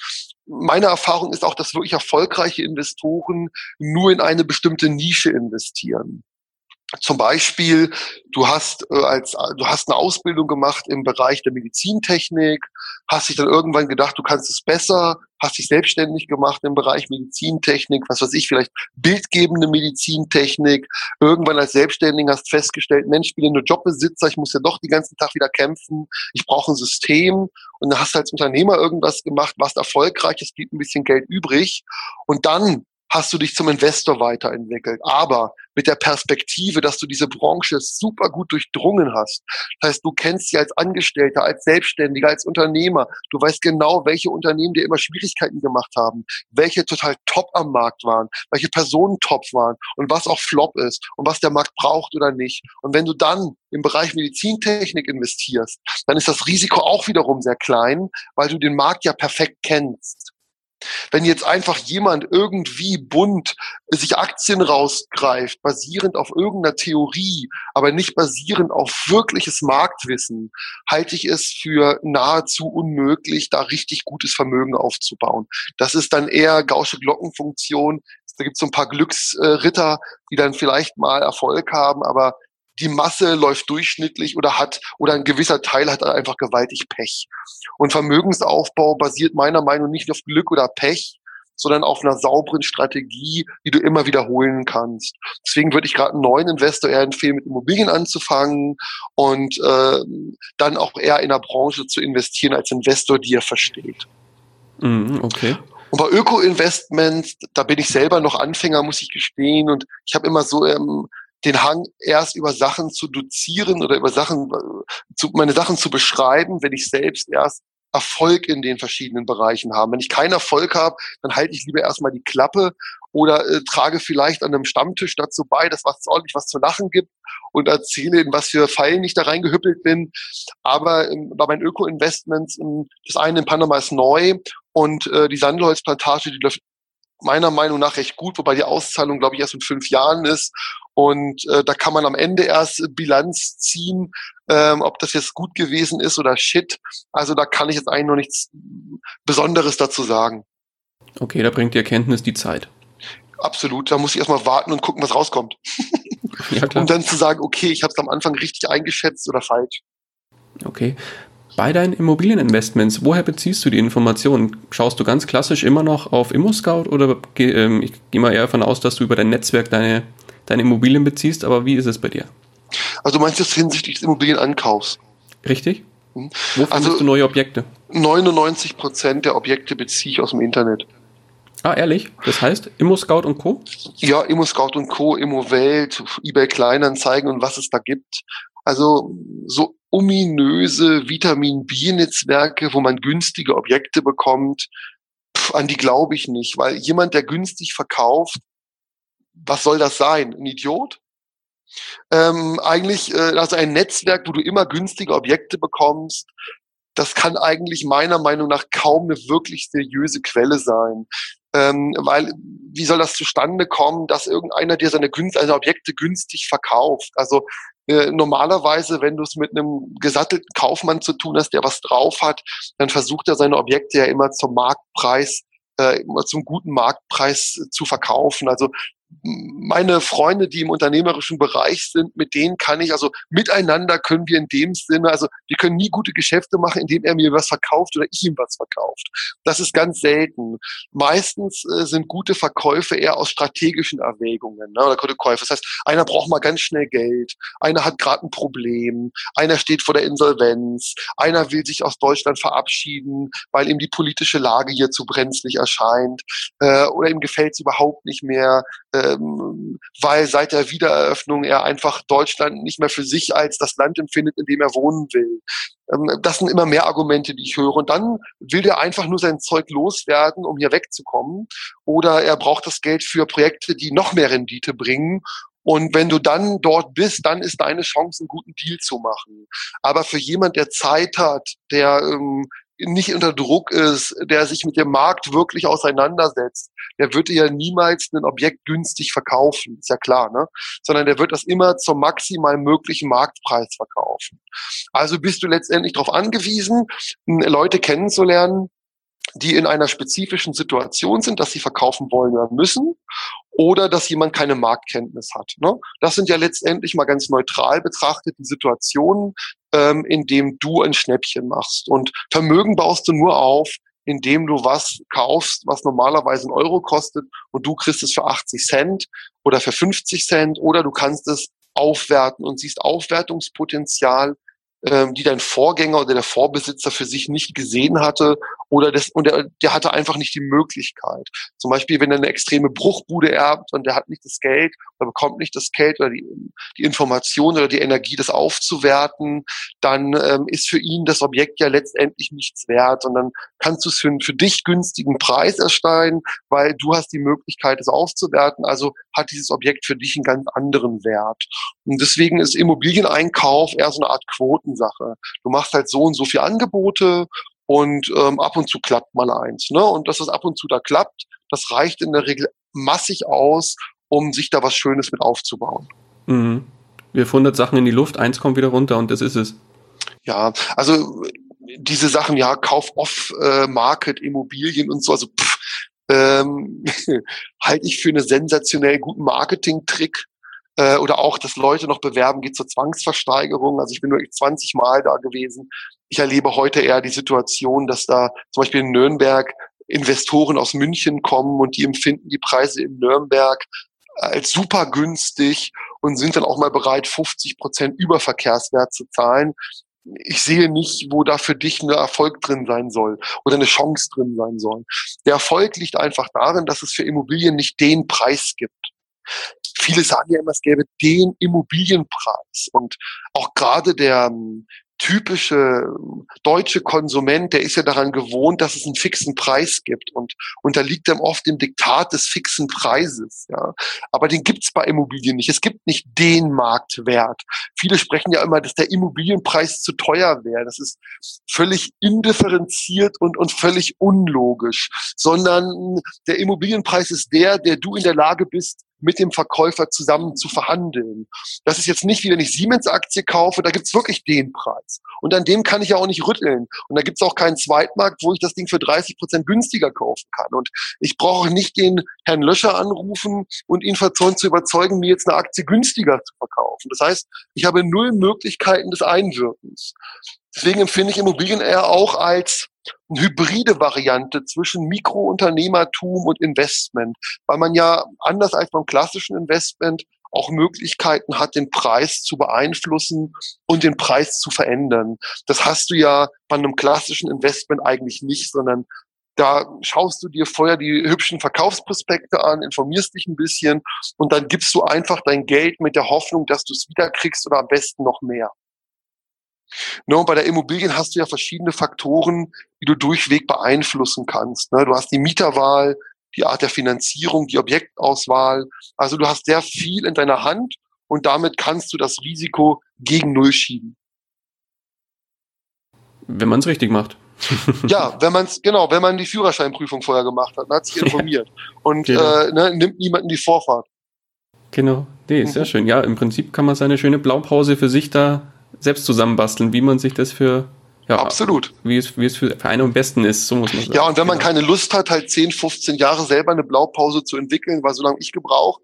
Meine Erfahrung ist auch, dass wirklich erfolgreiche Investoren nur in eine bestimmte Nische investieren. Zum Beispiel, du hast äh, als du hast eine Ausbildung gemacht im Bereich der Medizintechnik, hast dich dann irgendwann gedacht, du kannst es besser, hast dich selbstständig gemacht im Bereich Medizintechnik, was weiß ich, vielleicht bildgebende Medizintechnik. Irgendwann als Selbstständiger hast festgestellt, Mensch, ich bin ja nur Jobbesitzer, ich muss ja doch den ganzen Tag wieder kämpfen, ich brauche ein System. Und dann hast du als Unternehmer irgendwas gemacht, warst erfolgreich, es blieb ein bisschen Geld übrig. Und dann hast du dich zum Investor weiterentwickelt. Aber mit der Perspektive, dass du diese Branche super gut durchdrungen hast. Das heißt, du kennst sie als Angestellter, als Selbstständiger, als Unternehmer. Du weißt genau, welche Unternehmen dir immer Schwierigkeiten gemacht haben, welche total top am Markt waren, welche Personen top waren und was auch flop ist und was der Markt braucht oder nicht. Und wenn du dann im Bereich Medizintechnik investierst, dann ist das Risiko auch wiederum sehr klein, weil du den Markt ja perfekt kennst. Wenn jetzt einfach jemand irgendwie bunt sich Aktien rausgreift, basierend auf irgendeiner Theorie, aber nicht basierend auf wirkliches Marktwissen, halte ich es für nahezu unmöglich, da richtig gutes Vermögen aufzubauen. Das ist dann eher gausche Glockenfunktion. Da gibt es so ein paar Glücksritter, die dann vielleicht mal Erfolg haben, aber die Masse läuft durchschnittlich oder hat, oder ein gewisser Teil hat einfach gewaltig Pech. Und Vermögensaufbau basiert meiner Meinung nach nicht auf Glück oder Pech, sondern auf einer sauberen Strategie, die du immer wiederholen kannst. Deswegen würde ich gerade einen neuen Investor eher empfehlen, mit Immobilien anzufangen und äh, dann auch eher in der Branche zu investieren als Investor, die er versteht. Mhm, okay. Und bei Öko-Investments, da bin ich selber noch Anfänger, muss ich gestehen. Und ich habe immer so ähm, den Hang, erst über Sachen zu dozieren oder über Sachen, äh, zu, meine Sachen zu beschreiben, wenn ich selbst erst Erfolg in den verschiedenen Bereichen habe. Wenn ich keinen Erfolg habe, dann halte ich lieber erstmal die Klappe oder äh, trage vielleicht an einem Stammtisch dazu bei, dass es ordentlich was zu lachen gibt und erzähle, in was für Fallen ich da reingehüppelt bin. Aber ähm, bei meinen Öko-Investments, ähm, das eine in Panama ist neu und äh, die Sandelholzplantage, die läuft meiner Meinung nach recht gut, wobei die Auszahlung, glaube ich, erst in fünf Jahren ist. Und äh, da kann man am Ende erst Bilanz ziehen, ähm, ob das jetzt gut gewesen ist oder shit. Also da kann ich jetzt eigentlich noch nichts Besonderes dazu sagen. Okay, da bringt die Erkenntnis die Zeit. Absolut, da muss ich erstmal warten und gucken, was rauskommt. Ja, klar. um dann zu sagen, okay, ich habe es am Anfang richtig eingeschätzt oder falsch. Okay. Bei deinen Immobilieninvestments, woher beziehst du die Informationen? Schaust du ganz klassisch immer noch auf ImmoScout oder ähm, ich gehe mal eher davon aus, dass du über dein Netzwerk deine, deine Immobilien beziehst, aber wie ist es bei dir? Also du meinst jetzt hinsichtlich des Immobilienankaufs? Richtig. Hm. Wo findest also, du neue Objekte? 99 Prozent der Objekte beziehe ich aus dem Internet. Ah, ehrlich? Das heißt ImmoScout und Co.? Ja, ImmoScout und Co., ImmoWelt, eBay Kleinanzeigen und was es da gibt. Also so ominöse Vitamin B-Netzwerke, wo man günstige Objekte bekommt, pf, an die glaube ich nicht, weil jemand, der günstig verkauft, was soll das sein? Ein Idiot? Ähm, eigentlich, äh, also ein Netzwerk, wo du immer günstige Objekte bekommst, das kann eigentlich meiner Meinung nach kaum eine wirklich seriöse Quelle sein. Ähm, weil, wie soll das zustande kommen, dass irgendeiner dir seine, günst seine Objekte günstig verkauft? Also äh, normalerweise, wenn du es mit einem gesattelten Kaufmann zu tun hast, der was drauf hat, dann versucht er seine Objekte ja immer zum Marktpreis äh, zum guten Marktpreis zu verkaufen. Also meine Freunde, die im unternehmerischen Bereich sind, mit denen kann ich, also miteinander können wir in dem Sinne, also wir können nie gute Geschäfte machen, indem er mir was verkauft oder ich ihm was verkauft. Das ist ganz selten. Meistens äh, sind gute Verkäufe eher aus strategischen Erwägungen ne, oder gute Käufe. Das heißt, einer braucht mal ganz schnell Geld, einer hat gerade ein Problem, einer steht vor der Insolvenz, einer will sich aus Deutschland verabschieden, weil ihm die politische Lage hier zu brenzlig erscheint äh, oder ihm gefällt es überhaupt nicht mehr. Äh, ähm, weil seit der Wiedereröffnung er einfach Deutschland nicht mehr für sich als das Land empfindet, in dem er wohnen will. Ähm, das sind immer mehr Argumente, die ich höre. Und dann will der einfach nur sein Zeug loswerden, um hier wegzukommen. Oder er braucht das Geld für Projekte, die noch mehr Rendite bringen. Und wenn du dann dort bist, dann ist deine Chance, einen guten Deal zu machen. Aber für jemand, der Zeit hat, der ähm, nicht unter Druck ist, der sich mit dem Markt wirklich auseinandersetzt, der wird ja niemals ein Objekt günstig verkaufen, ist ja klar, ne? Sondern der wird das immer zum maximal möglichen Marktpreis verkaufen. Also bist du letztendlich darauf angewiesen, Leute kennenzulernen, die in einer spezifischen Situation sind, dass sie verkaufen wollen oder müssen oder dass jemand keine Marktkenntnis hat. Ne? Das sind ja letztendlich mal ganz neutral betrachtet die Situationen, ähm, in dem du ein Schnäppchen machst. Und Vermögen baust du nur auf, indem du was kaufst, was normalerweise ein Euro kostet und du kriegst es für 80 Cent oder für 50 Cent oder du kannst es aufwerten und siehst Aufwertungspotenzial ähm, die dein Vorgänger oder der Vorbesitzer für sich nicht gesehen hatte oder das, und der, der hatte einfach nicht die Möglichkeit. Zum Beispiel, wenn er eine extreme Bruchbude erbt und der hat nicht das Geld oder bekommt nicht das Geld oder die, die Information oder die Energie, das aufzuwerten, dann ähm, ist für ihn das Objekt ja letztendlich nichts wert und dann kannst du es für für dich günstigen Preis erstellen, weil du hast die Möglichkeit, es aufzuwerten. Also hat dieses Objekt für dich einen ganz anderen Wert. Und deswegen ist Immobilieneinkauf eher so eine Art Quotensache. Du machst halt so und so viele Angebote und ähm, ab und zu klappt mal eins. Ne? Und dass es ab und zu da klappt, das reicht in der Regel massig aus, um sich da was Schönes mit aufzubauen. Mhm. Wir 100 Sachen in die Luft, eins kommt wieder runter und das ist es. Ja, also diese Sachen, ja, Kauf off äh, Immobilien und so, also pff, ähm, halte ich für einen sensationell guten Marketing-Trick. Äh, oder auch, dass Leute noch bewerben, geht zur Zwangsversteigerung. Also ich bin nur 20 Mal da gewesen. Ich erlebe heute eher die Situation, dass da zum Beispiel in Nürnberg Investoren aus München kommen und die empfinden die Preise in Nürnberg als super günstig und sind dann auch mal bereit, 50 Prozent Überverkehrswert zu zahlen. Ich sehe nicht, wo da für dich ein Erfolg drin sein soll oder eine Chance drin sein soll. Der Erfolg liegt einfach darin, dass es für Immobilien nicht den Preis gibt. Viele sagen ja immer, es gäbe den Immobilienpreis. Und auch gerade der, typische deutsche Konsument, der ist ja daran gewohnt, dass es einen fixen Preis gibt und unterliegt dann oft dem Diktat des fixen Preises. Ja. Aber den gibt's bei Immobilien nicht. Es gibt nicht den Marktwert. Viele sprechen ja immer, dass der Immobilienpreis zu teuer wäre. Das ist völlig indifferenziert und, und völlig unlogisch, sondern der Immobilienpreis ist der, der du in der Lage bist, mit dem Verkäufer zusammen zu verhandeln. Das ist jetzt nicht wie wenn ich Siemens-Aktie kaufe, da gibt's wirklich den Preis. Und an dem kann ich ja auch nicht rütteln. Und da gibt's auch keinen Zweitmarkt, wo ich das Ding für 30 Prozent günstiger kaufen kann. Und ich brauche nicht den Herrn Löscher anrufen und ihn zu überzeugen, mir jetzt eine Aktie günstiger zu verkaufen. Das heißt, ich habe null Möglichkeiten des Einwirkens. Deswegen empfinde ich Immobilien eher auch als eine hybride Variante zwischen Mikrounternehmertum und Investment, weil man ja anders als beim klassischen Investment auch Möglichkeiten hat, den Preis zu beeinflussen und den Preis zu verändern. Das hast du ja bei einem klassischen Investment eigentlich nicht, sondern da schaust du dir vorher die hübschen Verkaufsprospekte an, informierst dich ein bisschen und dann gibst du einfach dein Geld mit der Hoffnung, dass du es wiederkriegst oder am besten noch mehr. Ne, und bei der Immobilien hast du ja verschiedene Faktoren, die du durchweg beeinflussen kannst. Ne? Du hast die Mieterwahl, die Art der Finanzierung, die Objektauswahl. Also du hast sehr viel in deiner Hand und damit kannst du das Risiko gegen Null schieben. Wenn man es richtig macht. ja, wenn man es, genau, wenn man die Führerscheinprüfung vorher gemacht hat, hat sich informiert und genau. äh, ne, nimmt niemanden die Vorfahrt. Genau, nee, sehr mhm. schön. Ja, im Prinzip kann man seine schöne Blaupause für sich da selbst zusammenbasteln, wie man sich das für ja, Absolut. Wie es, wie es für, für einen am besten ist, so muss man sagen. Ja, und wenn man genau. keine Lust hat, halt 10, 15 Jahre selber eine Blaupause zu entwickeln, weil so lange ich gebraucht,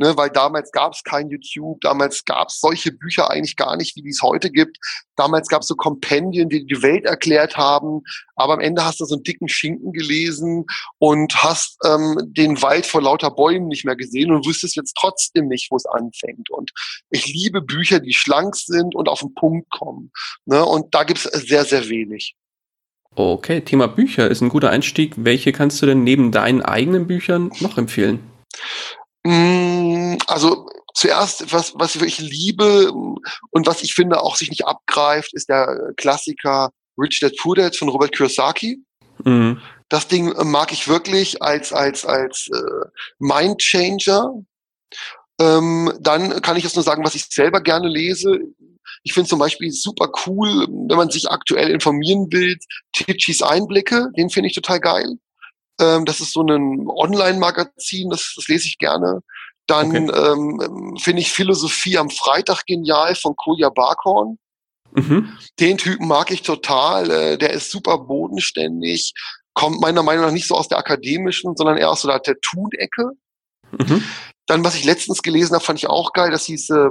ne, weil damals gab es kein YouTube, damals gab es solche Bücher eigentlich gar nicht, wie die es heute gibt. Damals gab es so Kompendien, die die Welt erklärt haben, aber am Ende hast du so einen dicken Schinken gelesen und hast ähm, den Wald vor lauter Bäumen nicht mehr gesehen und wüsstest jetzt trotzdem nicht, wo es anfängt. Und ich liebe Bücher, die schlank sind und auf den Punkt kommen. Ne? Und da gibt es sehr, sehr wenig. Okay, Thema Bücher ist ein guter Einstieg. Welche kannst du denn neben deinen eigenen Büchern noch empfehlen? Mm, also zuerst, was, was ich liebe und was ich finde auch sich nicht abgreift, ist der Klassiker Rich Dad Poor Dad von Robert Kiyosaki. Mhm. Das Ding mag ich wirklich als als als äh, Mindchanger. Ähm, dann kann ich jetzt nur sagen, was ich selber gerne lese. Ich finde zum Beispiel super cool, wenn man sich aktuell informieren will, Titchis Einblicke, den finde ich total geil. Ähm, das ist so ein Online-Magazin, das, das lese ich gerne. Dann okay. ähm, finde ich Philosophie am Freitag genial von Kolja Barkhorn. Mhm. Den Typen mag ich total. Äh, der ist super bodenständig, kommt meiner Meinung nach nicht so aus der akademischen, sondern eher aus so der Tun-Ecke. Mhm. Dann, was ich letztens gelesen habe, fand ich auch geil. Das hieß äh,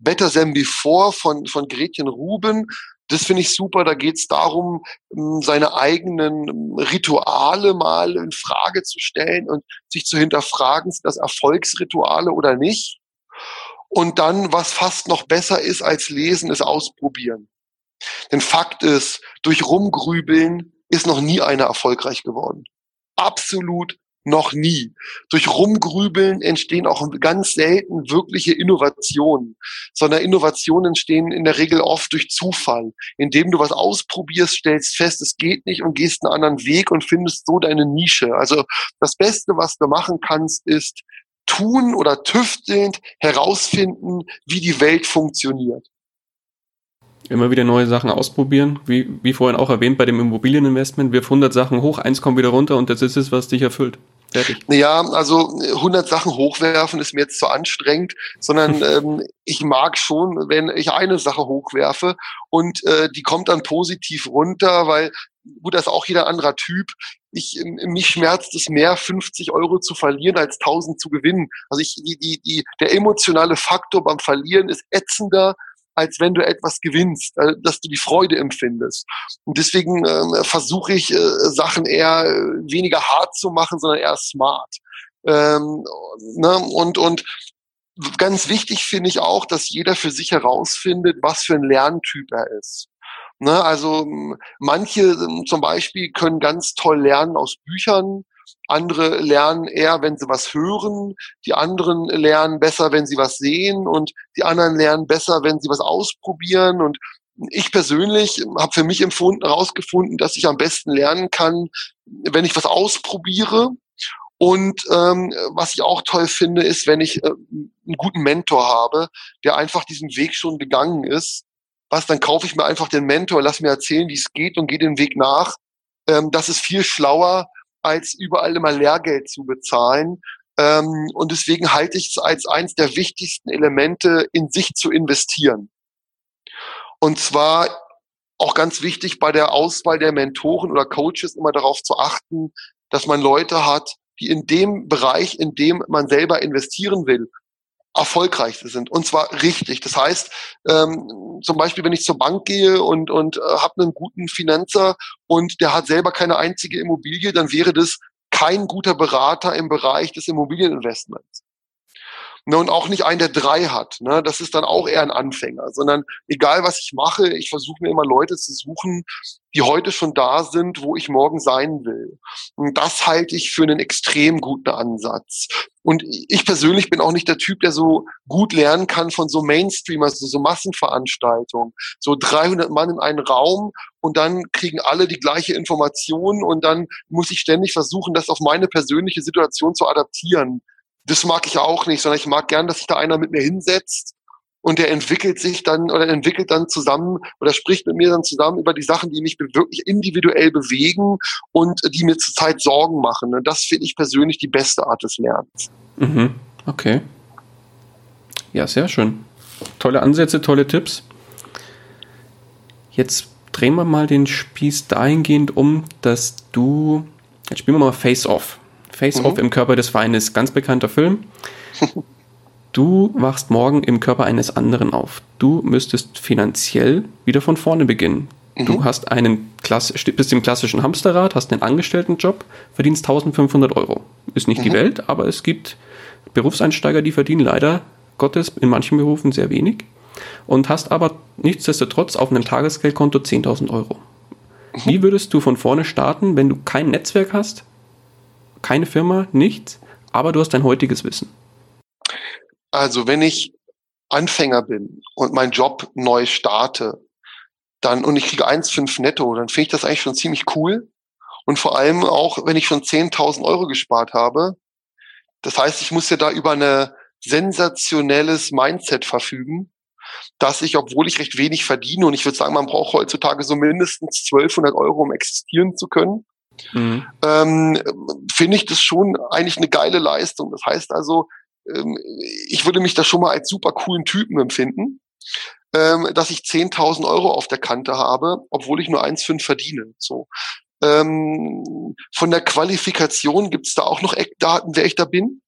Better Than Before von, von Gretchen Ruben. Das finde ich super. Da geht es darum, ähm, seine eigenen ähm, Rituale mal in Frage zu stellen und sich zu hinterfragen, sind das Erfolgsrituale oder nicht. Und dann, was fast noch besser ist als lesen, ist ausprobieren. Denn Fakt ist, durch Rumgrübeln ist noch nie einer erfolgreich geworden. Absolut noch nie. Durch Rumgrübeln entstehen auch ganz selten wirkliche Innovationen, sondern Innovationen entstehen in der Regel oft durch Zufall. Indem du was ausprobierst, stellst fest, es geht nicht und gehst einen anderen Weg und findest so deine Nische. Also das Beste, was du machen kannst, ist tun oder tüftelnd herausfinden, wie die Welt funktioniert. Immer wieder neue Sachen ausprobieren, wie, wie vorhin auch erwähnt bei dem Immobilieninvestment, wirf 100 Sachen hoch, eins kommt wieder runter und das ist es, was dich erfüllt. Fertig. Ja, also 100 Sachen hochwerfen ist mir jetzt zu anstrengend, sondern ähm, ich mag schon, wenn ich eine Sache hochwerfe und äh, die kommt dann positiv runter, weil gut, das ist auch jeder anderer Typ. Ich, mich schmerzt es mehr, 50 Euro zu verlieren, als 1000 zu gewinnen. Also ich, die, die, die, der emotionale Faktor beim Verlieren ist ätzender, als wenn du etwas gewinnst, äh, dass du die Freude empfindest. Und deswegen äh, versuche ich, äh, Sachen eher äh, weniger hart zu machen, sondern eher smart. Ähm, ne? Und, und ganz wichtig finde ich auch, dass jeder für sich herausfindet, was für ein Lerntyp er ist. Ne? Also manche zum Beispiel können ganz toll lernen aus Büchern, andere lernen eher, wenn sie was hören. Die anderen lernen besser, wenn sie was sehen. Und die anderen lernen besser, wenn sie was ausprobieren. Und ich persönlich habe für mich empfunden, herausgefunden, dass ich am besten lernen kann, wenn ich was ausprobiere. Und ähm, was ich auch toll finde, ist, wenn ich äh, einen guten Mentor habe, der einfach diesen Weg schon gegangen ist. Was, dann kaufe ich mir einfach den Mentor, lass mir erzählen, wie es geht und gehe den Weg nach. Ähm, das ist viel schlauer, als überall immer Lehrgeld zu bezahlen. Ähm, und deswegen halte ich es als eines der wichtigsten Elemente, in sich zu investieren. Und zwar auch ganz wichtig bei der Auswahl der Mentoren oder Coaches immer darauf zu achten, dass man Leute hat, die in dem Bereich, in dem man selber investieren will, erfolgreich sind und zwar richtig. Das heißt, ähm, zum Beispiel, wenn ich zur Bank gehe und, und äh, habe einen guten Finanzer und der hat selber keine einzige Immobilie, dann wäre das kein guter Berater im Bereich des Immobilieninvestments ne, und auch nicht einen, der drei hat. Ne, das ist dann auch eher ein Anfänger, sondern egal was ich mache, ich versuche mir immer Leute zu suchen, die heute schon da sind, wo ich morgen sein will. Und das halte ich für einen extrem guten Ansatz. Und ich persönlich bin auch nicht der Typ, der so gut lernen kann von so Mainstream, also so Massenveranstaltungen. So 300 Mann in einen Raum und dann kriegen alle die gleiche Information und dann muss ich ständig versuchen, das auf meine persönliche Situation zu adaptieren das mag ich auch nicht, sondern ich mag gern, dass sich da einer mit mir hinsetzt und der entwickelt sich dann oder entwickelt dann zusammen oder spricht mit mir dann zusammen über die Sachen, die mich wirklich individuell bewegen und die mir zurzeit Sorgen machen. Und das finde ich persönlich die beste Art des Lernens. Mhm. Okay. Ja, sehr schön. Tolle Ansätze, tolle Tipps. Jetzt drehen wir mal den Spieß dahingehend um, dass du, jetzt spielen wir mal Face Off. Face Off mhm. im Körper des Feindes, ganz bekannter Film. Du wachst morgen im Körper eines anderen auf. Du müsstest finanziell wieder von vorne beginnen. Mhm. Du hast einen Klasse, bist im klassischen Hamsterrad, hast einen Angestelltenjob, verdienst 1500 Euro. Ist nicht mhm. die Welt, aber es gibt Berufseinsteiger, die verdienen leider Gottes in manchen Berufen sehr wenig und hast aber nichtsdestotrotz auf einem Tagesgeldkonto 10.000 Euro. Mhm. Wie würdest du von vorne starten, wenn du kein Netzwerk hast, keine Firma, nichts, aber du hast dein heutiges Wissen. Also wenn ich Anfänger bin und meinen Job neu starte, dann und ich kriege 1,5 netto, dann finde ich das eigentlich schon ziemlich cool. Und vor allem auch, wenn ich schon 10.000 Euro gespart habe. Das heißt, ich muss ja da über eine sensationelles Mindset verfügen, dass ich, obwohl ich recht wenig verdiene, und ich würde sagen, man braucht heutzutage so mindestens 1200 Euro, um existieren zu können, mhm. ähm, finde ich das schon eigentlich eine geile Leistung. Das heißt also, ähm, ich würde mich da schon mal als super coolen Typen empfinden, ähm, dass ich 10.000 Euro auf der Kante habe, obwohl ich nur 1,5 verdiene. So. Ähm, von der Qualifikation gibt es da auch noch Eckdaten, wer ich da bin?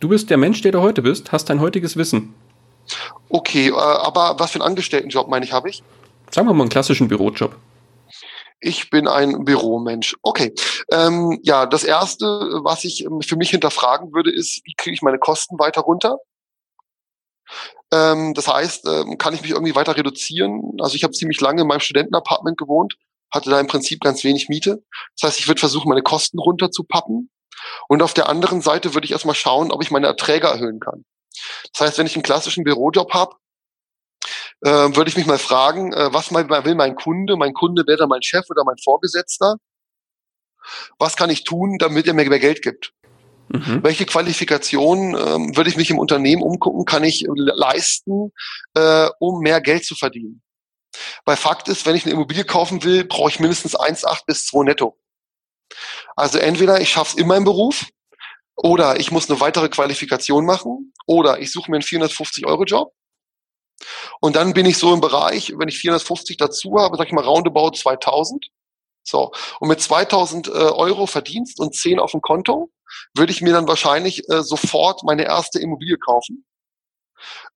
Du bist der Mensch, der du heute bist, hast dein heutiges Wissen. Okay, äh, aber was für einen Angestelltenjob meine ich, habe ich? Sagen wir mal einen klassischen Bürojob. Ich bin ein Büromensch. Okay. Ähm, ja, das erste, was ich ähm, für mich hinterfragen würde, ist, wie kriege ich meine Kosten weiter runter? Ähm, das heißt, ähm, kann ich mich irgendwie weiter reduzieren? Also ich habe ziemlich lange in meinem Studentenapartment gewohnt, hatte da im Prinzip ganz wenig Miete. Das heißt, ich würde versuchen, meine Kosten runterzupappen. Und auf der anderen Seite würde ich erstmal schauen, ob ich meine Erträge erhöhen kann. Das heißt, wenn ich einen klassischen Bürojob habe, äh, würde ich mich mal fragen, äh, was mal, will mein Kunde? Mein Kunde wäre mein Chef oder mein Vorgesetzter. Was kann ich tun, damit er mir mehr Geld gibt? Mhm. Welche Qualifikationen ähm, würde ich mich im Unternehmen umgucken, kann ich leisten, äh, um mehr Geld zu verdienen? Weil Fakt ist, wenn ich eine Immobilie kaufen will, brauche ich mindestens 1,8 bis 2 netto. Also entweder ich schaffe es in meinem Beruf oder ich muss eine weitere Qualifikation machen oder ich suche mir einen 450-Euro-Job und dann bin ich so im Bereich, wenn ich 450 dazu habe, sag ich mal roundabout 2000. So. Und mit 2000 äh, Euro Verdienst und 10 auf dem Konto würde ich mir dann wahrscheinlich äh, sofort meine erste Immobilie kaufen.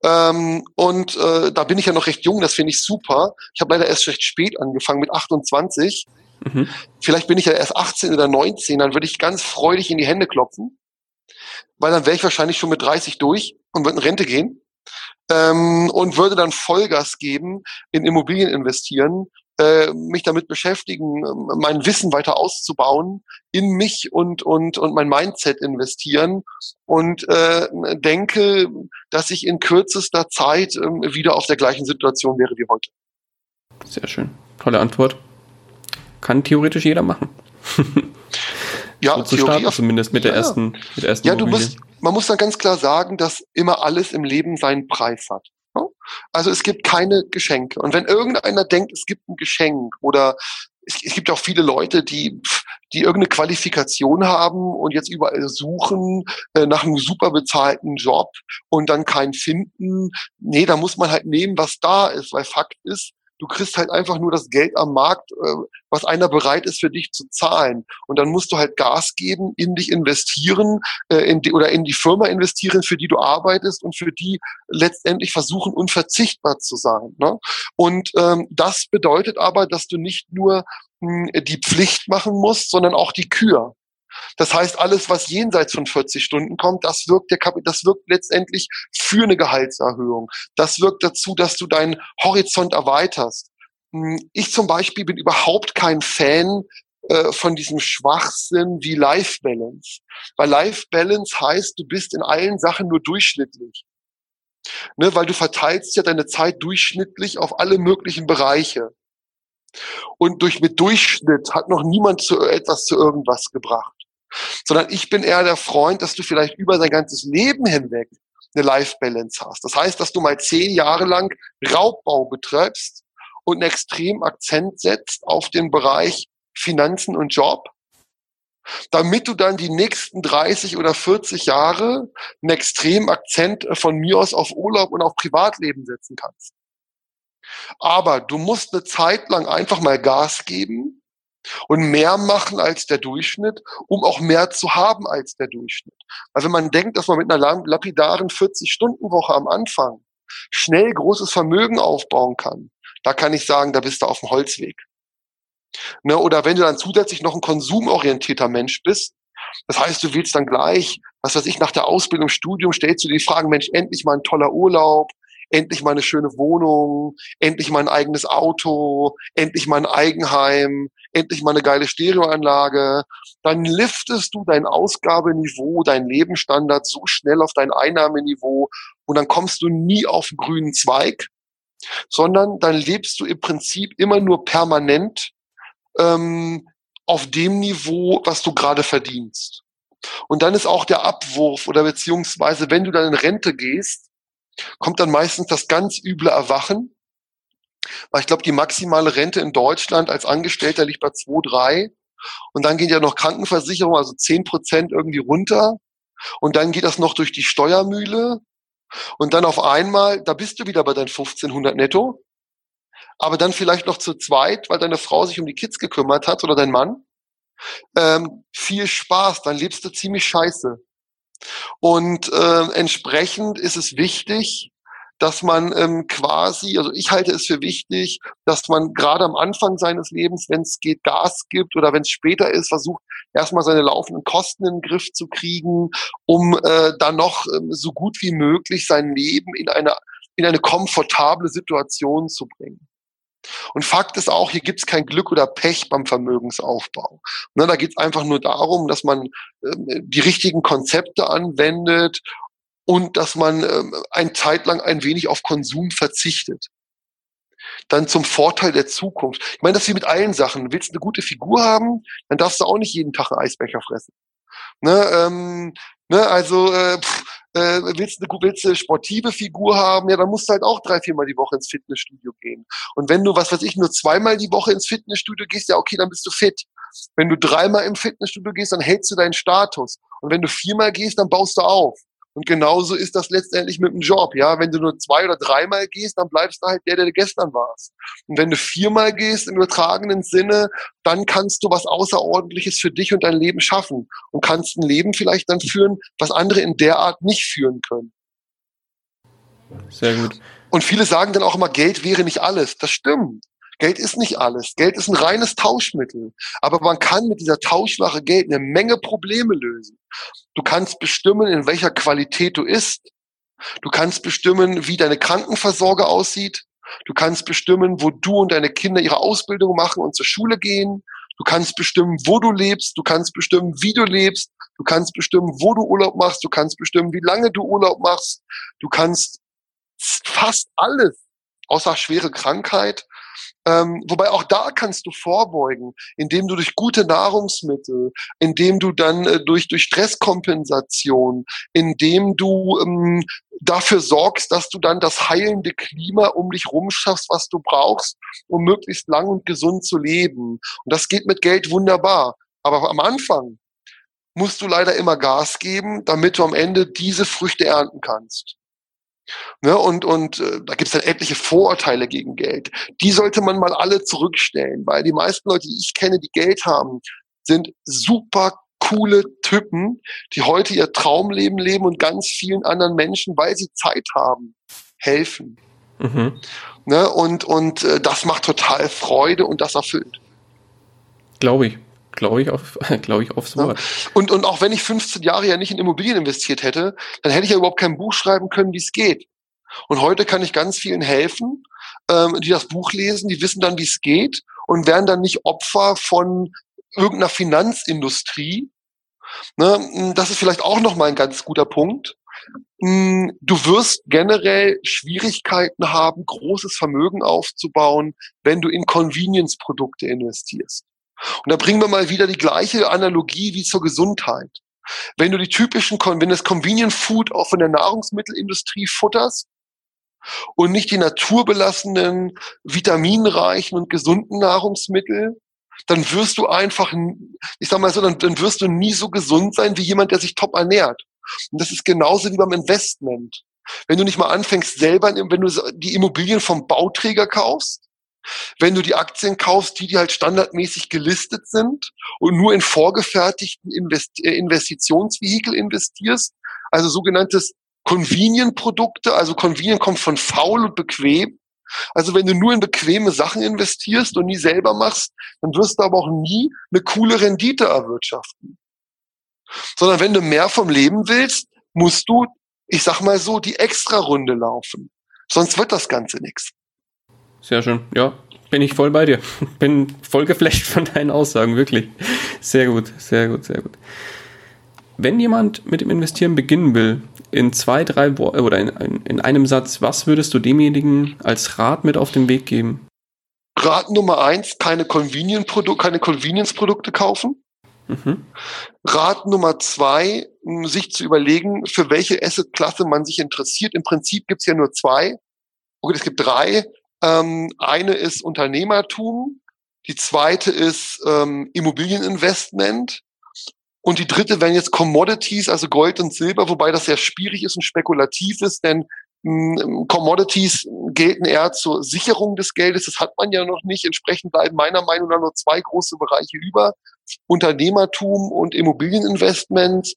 Ähm, und äh, da bin ich ja noch recht jung, das finde ich super. Ich habe leider erst recht spät angefangen, mit 28. Mhm. Vielleicht bin ich ja erst 18 oder 19, dann würde ich ganz freudig in die Hände klopfen, weil dann wäre ich wahrscheinlich schon mit 30 durch und würde in Rente gehen ähm, und würde dann Vollgas geben, in Immobilien investieren, äh, mich damit beschäftigen, mein Wissen weiter auszubauen, in mich und und und mein Mindset investieren und äh, denke, dass ich in kürzester Zeit äh, wieder auf der gleichen Situation wäre wie heute. Sehr schön, tolle Antwort. Kann theoretisch jeder machen. ja, so zu starten, zumindest mit der ersten, mit der ersten Ja, du musst, man muss dann ganz klar sagen, dass immer alles im Leben seinen Preis hat. Also es gibt keine Geschenke. Und wenn irgendeiner denkt, es gibt ein Geschenk oder es, es gibt auch viele Leute, die, die irgendeine Qualifikation haben und jetzt überall suchen äh, nach einem super bezahlten Job und dann keinen finden. Nee, da muss man halt nehmen, was da ist, weil Fakt ist, du kriegst halt einfach nur das Geld am Markt, äh, was einer bereit ist für dich zu zahlen. Und dann musst du halt Gas geben, in dich investieren äh, in die, oder in die Firma investieren, für die du arbeitest und für die letztendlich versuchen, unverzichtbar zu sein. Ne? Und ähm, das bedeutet aber, dass du nicht nur mh, hm, die Pflicht machen musst, sondern auch die Kür. Das heißt, alles, was jenseits von 40 Stunden kommt, das wirkt, der Kap das wirkt letztendlich für eine Gehaltserhöhung. Das wirkt dazu, dass du deinen Horizont erweiterst. Hm, ich zum Beispiel bin überhaupt kein Fan äh, von diesem Schwachsinn wie Life Balance. Weil Life Balance heißt, du bist in allen Sachen nur durchschnittlich. Ne, weil du verteilst ja deine Zeit durchschnittlich auf alle möglichen Bereiche. Und durch mit Durchschnitt hat noch niemand zu etwas zu irgendwas gebracht sondern ich bin eher der Freund, dass du vielleicht über dein ganzes Leben hinweg eine Life Balance hast. Das heißt, dass du mal zehn Jahre lang Raubbau betreibst und einen extremen Akzent setzt auf den Bereich Finanzen und Job, damit du dann die nächsten 30 oder 40 Jahre einen extremen Akzent von mir aus auf Urlaub und auf Privatleben setzen kannst. Aber du musst eine Zeit lang einfach mal Gas geben und mehr machen als der Durchschnitt, um auch mehr zu haben als der Durchschnitt. Weil wenn man denkt, dass man mit einer lapidaren 40-Stunden-Woche am Anfang schnell großes Vermögen aufbauen kann, da kann ich sagen, da bist du auf dem Holzweg. Ne, oder wenn du dann zusätzlich noch ein konsumorientierter Mensch bist, das heißt, du willst dann gleich, was weiß ich, nach der Ausbildung, Studium, stellst du die Fragen, Mensch, endlich mal ein toller Urlaub, endlich mal eine schöne Wohnung, endlich mal ein eigenes Auto, endlich mal ein Eigenheim, endlich mal eine geile Stereoanlage, dann liftest du dein Ausgabeniveau, dein Lebensstandard so schnell auf dein Einnahmeniveau und dann kommst du nie auf den grünen Zweig, sondern dann lebst du im Prinzip immer nur permanent ähm, auf dem Niveau, was du gerade verdienst. Und dann ist auch der Abwurf oder beziehungsweise, wenn du dann in Rente gehst, kommt dann meistens das ganz üble Erwachen, weil ich glaube, die maximale Rente in Deutschland als Angestellter liegt bei 2,3. Und dann geht ja noch Krankenversicherung, also 10 Prozent irgendwie runter. Und dann geht das noch durch die Steuermühle. Und dann auf einmal, da bist du wieder bei deinen 1500 netto. Aber dann vielleicht noch zu zweit, weil deine Frau sich um die Kids gekümmert hat oder dein Mann. Ähm, viel Spaß, dann lebst du ziemlich scheiße. Und äh, entsprechend ist es wichtig, dass man ähm, quasi, also ich halte es für wichtig, dass man gerade am Anfang seines Lebens, wenn es geht, Gas gibt oder wenn es später ist, versucht erstmal seine laufenden Kosten in den Griff zu kriegen, um äh, dann noch ähm, so gut wie möglich sein Leben in eine, in eine komfortable Situation zu bringen. Und Fakt ist auch, hier gibt es kein Glück oder Pech beim Vermögensaufbau. Ne, da geht es einfach nur darum, dass man äh, die richtigen Konzepte anwendet und dass man ähm, ein Zeit lang ein wenig auf Konsum verzichtet. Dann zum Vorteil der Zukunft. Ich meine, das ist wie mit allen Sachen. Willst du eine gute Figur haben, dann darfst du auch nicht jeden Tag einen Eisbecher fressen. Ne, ähm, ne, also äh, pff, Äh, willst, du, willst eine sportive Figur haben, ja, dann musst du halt auch drei, viermal die Woche ins Fitnessstudio gehen. Und wenn du, was weiß ich, nur zweimal die Woche ins Fitnessstudio gehst, ja, okay, dann bist du fit. Wenn du dreimal im Fitnessstudio gehst, dann hältst du deinen Status. Und wenn du viermal gehst, dann baust du auf. Und genauso ist das letztendlich mit dem Job. Ja, wenn du nur zwei oder dreimal gehst, dann bleibst du halt der, der du gestern warst. Und wenn du viermal gehst im übertragenen Sinne, dann kannst du was Außerordentliches für dich und dein Leben schaffen und kannst ein Leben vielleicht dann führen, was andere in der Art nicht führen können. Sehr gut. Und viele sagen dann auch immer, Geld wäre nicht alles. Das stimmt. Geld ist nicht alles. Geld ist ein reines Tauschmittel. Aber man kann mit dieser Tauschware Geld eine Menge Probleme lösen. Du kannst bestimmen, in welcher Qualität du isst. Du kannst bestimmen, wie deine Krankenversorge aussieht. Du kannst bestimmen, wo du und deine Kinder ihre Ausbildung machen und zur Schule gehen. Du kannst bestimmen, wo du lebst. Du kannst bestimmen, wie du lebst. Du kannst bestimmen, wo du Urlaub machst. Du kannst bestimmen, wie lange du Urlaub machst. Du kannst fast alles außer schwere Krankheit ähm, wobei auch da kannst du vorbeugen, indem du durch gute Nahrungsmittel, indem du dann äh, durch, durch Stresskompensation, indem du ähm, dafür sorgst, dass du dann das heilende Klima um dich rum schaffst, was du brauchst, um möglichst lang und gesund zu leben. Und das geht mit Geld wunderbar. Aber am Anfang musst du leider immer Gas geben, damit du am Ende diese Früchte ernten kannst. Ne, und und äh, da gibt es dann etliche Vorurteile gegen Geld. Die sollte man mal alle zurückstellen, weil die meisten Leute, die ich kenne, die Geld haben, sind super coole Typen, die heute ihr Traumleben leben und ganz vielen anderen Menschen, weil sie Zeit haben, helfen. Mhm. Ne, und und äh, das macht total Freude und das erfüllt. Glaube ich. Glaube ich, auf, glaube ich aufs Wort. Ja. Und, und auch wenn ich 15 Jahre ja nicht in Immobilien investiert hätte, dann hätte ich ja überhaupt kein Buch schreiben können, wie es geht. Und heute kann ich ganz vielen helfen, ähm, die das Buch lesen, die wissen dann, wie es geht und werden dann nicht Opfer von irgendeiner Finanzindustrie. Ne? Das ist vielleicht auch nochmal ein ganz guter Punkt. Hm, du wirst generell Schwierigkeiten haben, großes Vermögen aufzubauen, wenn du in Convenience-Produkte investierst. Und da bringen wir mal wieder die gleiche Analogie wie zur Gesundheit. Wenn du die typischen, wenn das Convenient Food auch von der Nahrungsmittelindustrie futterst und nicht die naturbelassenen, vitaminreichen und gesunden Nahrungsmittel, dann wirst du einfach, ich sag mal so, dann, dann wirst du nie so gesund sein wie jemand, der sich top ernährt. Und das ist genauso wie beim Investment. Wenn du nicht mal anfängst selber, wenn du die Immobilien vom Bauträger kaufst, wenn du die Aktien kaufst, die, die halt standardmäßig gelistet sind und nur in vorgefertigten Invest äh, Investitionsvehikel investierst, also sogenanntes Convenient-Produkte, also Convenient kommt von faul und bequem. Also wenn du nur in bequeme Sachen investierst und nie selber machst, dann wirst du aber auch nie eine coole Rendite erwirtschaften. Sondern wenn du mehr vom Leben willst, musst du, ich sag mal so, die Extra-Runde laufen. Sonst wird das Ganze nichts. Sehr schön. Ja, bin ich voll bei dir. Bin voll geflasht von deinen Aussagen, wirklich. Sehr gut, sehr gut, sehr gut. Wenn jemand mit dem Investieren beginnen will, in zwei, drei Worten oder in, in einem Satz, was würdest du demjenigen als Rat mit auf den Weg geben? Rat Nummer eins, keine Convenience-Produkte keine Convenience kaufen. Mhm. Rat Nummer zwei, sich zu überlegen, für welche Asset-Klasse man sich interessiert. Im Prinzip gibt's ja nur zwei. Okay, es gibt drei. Ähm, eine ist Unternehmertum, die zweite ist ähm, Immobilieninvestment und die dritte wären jetzt Commodities, also Gold und Silber, wobei das sehr schwierig ist und spekulativ ist, denn hm, Commodities gelten eher zur Sicherung des Geldes. Das hat man ja noch nicht. Entsprechend bleiben meiner Meinung nach nur zwei große Bereiche über. Unternehmertum und Immobilieninvestments.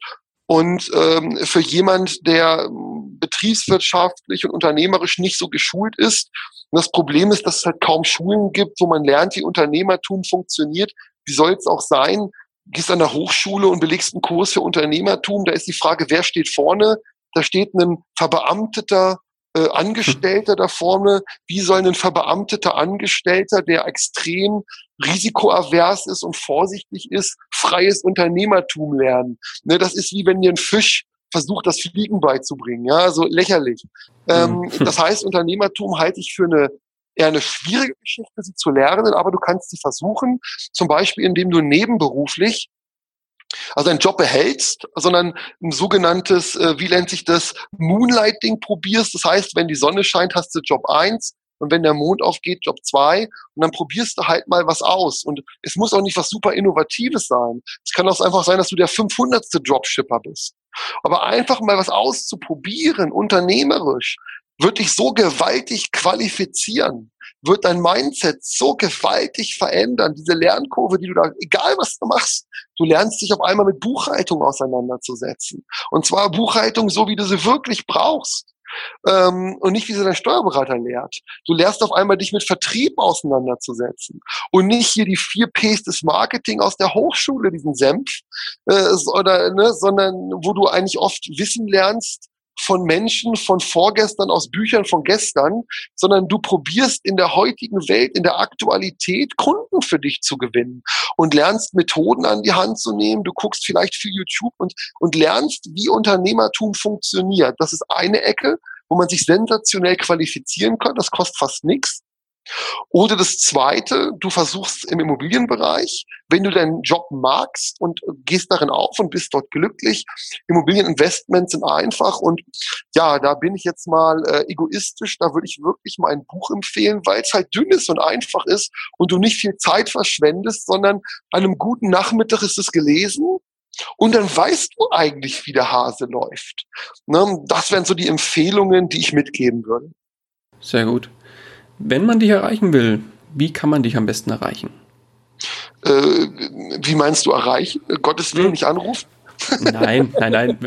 Und ähm, für jemand, der hm, betriebswirtschaftlich und unternehmerisch nicht so geschult ist, und das Problem ist, dass es halt kaum Schulen gibt, wo man lernt, wie Unternehmertum funktioniert. Wie soll es auch sein? Gehst an der Hochschule und belegst einen Kurs für Unternehmertum. Da ist die Frage, wer steht vorne? Da steht ein verbeamteter äh, Angestellter da vorne. Wie soll ein verbeamteter Angestellter, der extrem risikoavers ist und vorsichtig ist, freies Unternehmertum lernen? Ne, das ist wie wenn dir ein Fisch versucht, das Fliegen beizubringen. Ja, so lächerlich. Ähm, mhm. das heißt, Unternehmertum halte ich für eine eher eine schwierige Geschichte, sie zu lernen, aber du kannst sie versuchen, zum Beispiel indem du nebenberuflich also einen Job behältst, sondern ein sogenanntes, äh, wie nennt sich das, Moonlighting probierst. Das heißt, wenn die Sonne scheint, hast du Job eins und wenn der Mond aufgeht, Job zwei und dann probierst du halt mal was aus. Und es muss auch nicht was super Innovatives sein. Es kann auch einfach sein, dass du der 500. Dropshipper bist. Aber einfach mal was auszuprobieren, unternehmerisch, wird dich so gewaltig qualifizieren, wird dein Mindset so gewaltig verändern, diese Lernkurve, die du da, egal was du machst, du lernst dich auf einmal mit Buchhaltung auseinanderzusetzen. Und zwar Buchhaltung so, wie du sie wirklich brauchst. Ähm, und nicht, wie sie dein Steuerberater lehrt. Du lernst auf einmal, dich mit Vertrieb auseinanderzusetzen. Und nicht hier die vier Ps des Marketing aus der Hochschule, diesen Senf, äh, oder, ne, sondern wo du eigentlich oft Wissen lernst, von Menschen von vorgestern aus Büchern von gestern, sondern du probierst in der heutigen Welt, in der Aktualität Kunden für dich zu gewinnen und lernst Methoden an die Hand zu nehmen. Du guckst vielleicht für YouTube und, und lernst, wie Unternehmertum funktioniert. Das ist eine Ecke, wo man sich sensationell qualifizieren kann. Das kostet fast nichts. Oder das Zweite, du versuchst im Immobilienbereich, wenn du deinen Job magst und gehst darin auf und bist dort glücklich. Immobilieninvestments sind einfach und ja, da bin ich jetzt mal äh, egoistisch, da würde ich wirklich mal ein Buch empfehlen, weil es halt dünn ist und einfach ist und du nicht viel Zeit verschwendest, sondern an einem guten Nachmittag ist es gelesen und dann weißt du eigentlich, wie der Hase läuft. Ne? Das wären so die Empfehlungen, die ich mitgeben würde. Sehr gut. Wenn man dich erreichen will, wie kann man dich am besten erreichen? Äh, wie meinst du erreichen? Gottes Willen hm. nicht anrufen? Nein, nein, nein.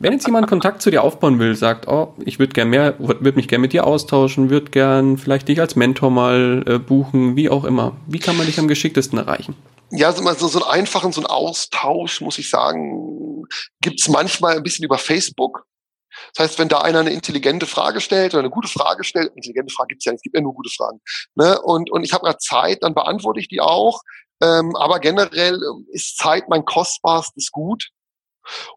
Wenn jetzt jemand Kontakt zu dir aufbauen will, sagt, oh, ich würde gern mehr, würde mich gern mit dir austauschen, würde gern vielleicht dich als Mentor mal äh, buchen, wie auch immer. Wie kann man dich am geschicktesten erreichen? Ja, so, so, so einen einfachen, so einen Austausch, muss ich sagen, gibt es manchmal ein bisschen über Facebook. Das heißt, wenn da einer eine intelligente Frage stellt oder eine gute Frage stellt, intelligente Frage gibt's ja nicht, es gibt ja nur gute Fragen, ne? und, und ich habe gerade Zeit, dann beantworte ich die auch. Ähm, aber generell ähm, ist Zeit mein kostbarstes Gut.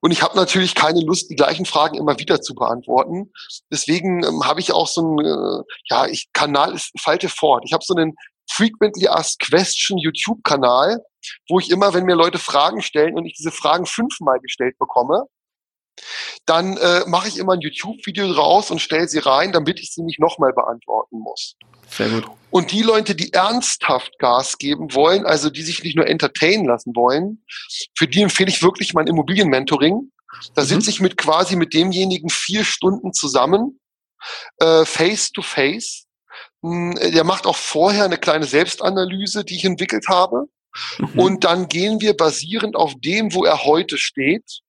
Und ich habe natürlich keine Lust, die gleichen Fragen immer wieder zu beantworten. Deswegen ähm, habe ich auch so einen, äh, ja, ich Kanal ist falte fort. Ich habe so einen Frequently Asked Question YouTube-Kanal, wo ich immer, wenn mir Leute Fragen stellen und ich diese Fragen fünfmal gestellt bekomme, dann äh, mache ich immer ein YouTube-Video draus und stelle sie rein, damit ich sie nicht nochmal beantworten muss. Sehr gut. Und die Leute, die ernsthaft Gas geben wollen, also die sich nicht nur entertainen lassen wollen, für die empfehle ich wirklich mein Immobilien-Mentoring. Da mhm. sitze ich mit quasi mit demjenigen vier Stunden zusammen, äh, face to face. Hm, der macht auch vorher eine kleine Selbstanalyse, die ich entwickelt habe. Mhm. Und dann gehen wir basierend auf dem, wo er heute steht,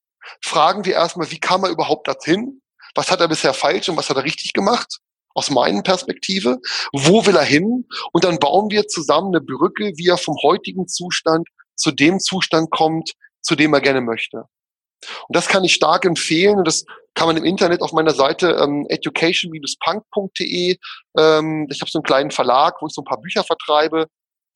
fragen wir erstmal, wie kam er überhaupt dorthin? Was hat er bisher falsch und was hat er richtig gemacht? Aus meinen Perspektive. Wo will er hin? Und dann bauen wir zusammen eine Brücke, wie er vom heutigen Zustand zu dem Zustand kommt, zu dem er gerne möchte. Und das kann ich stark empfehlen und das kann man im Internet auf meiner Seite ähm, education-punk.de. Ähm, ich habe so einen kleinen Verlag, wo ich so ein paar Bücher vertreibe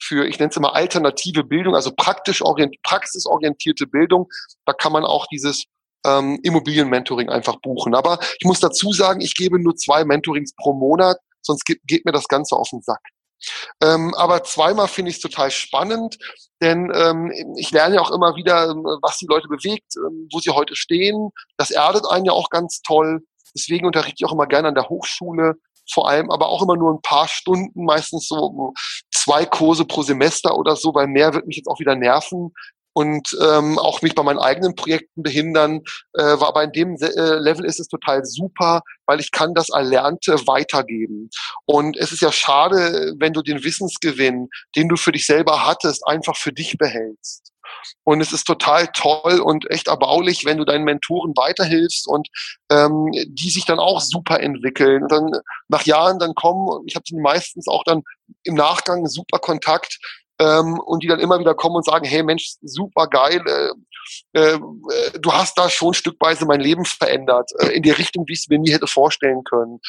für, ich nenne es immer alternative Bildung, also praktisch orient, praxisorientierte Bildung. Da kann man auch dieses ähm, Immobilien-Mentoring einfach buchen. Aber ich muss dazu sagen, ich gebe nur zwei Mentorings pro Monat, sonst geht, geht mir das Ganze auf den Sack. Ähm, aber zweimal finde ich es total spannend, denn ähm, ich lerne ja auch immer wieder, ähm, was die Leute bewegt, ähm, wo sie heute stehen. Das erdet einen ja auch ganz toll. Deswegen unterrichte ich auch immer gerne an der Hochschule, vor allem, aber auch immer nur ein paar Stunden, meistens so zwei Kurse pro Semester oder so, weil mehr wird mich jetzt auch wieder nerven und ähm, auch mich bei meinen eigenen Projekten behindern. Äh, aber in dem äh, Level ist es total super, weil ich kann das Erlernte weitergeben. Und es ist ja schade, wenn du den Wissensgewinn, den du für dich selber hattest, einfach für dich behältst. Und es ist total toll und echt erbaulich, wenn du deinen Mentoren weiterhilfst und ähm, die sich dann auch super entwickeln. Und dann nach Jahren dann kommen, und ich habe die meistens auch dann im Nachgang super Kontakt, ähm, und die dann immer wieder kommen und sagen, hey Mensch, super geil, äh, äh, du hast da schon stückweise mein Leben verändert, äh, in die Richtung, wie ich es mir nie hätte vorstellen können.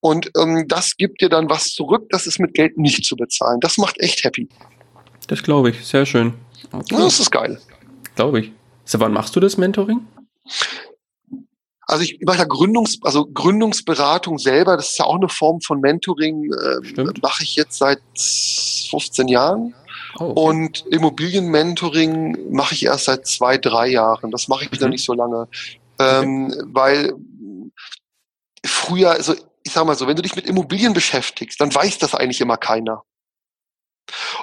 Und ähm, das gibt dir dann was zurück, das ist mit Geld nicht zu bezahlen. Das macht echt happy. Das glaube ich, sehr schön. Okay. Das ist geil. Glaube ich. So, wann machst du das Mentoring? Also ich mache ja Gründungs, also Gründungsberatung selber, das ist ja auch eine Form von Mentoring, äh, mache ich jetzt seit 15 Jahren. Oh, okay. Und Immobilienmentoring mache ich erst seit zwei, drei Jahren. Das mache ich mhm. noch nicht so lange. Ähm, okay. Weil früher, also ich sag mal so, wenn du dich mit Immobilien beschäftigst, dann weiß das eigentlich immer keiner.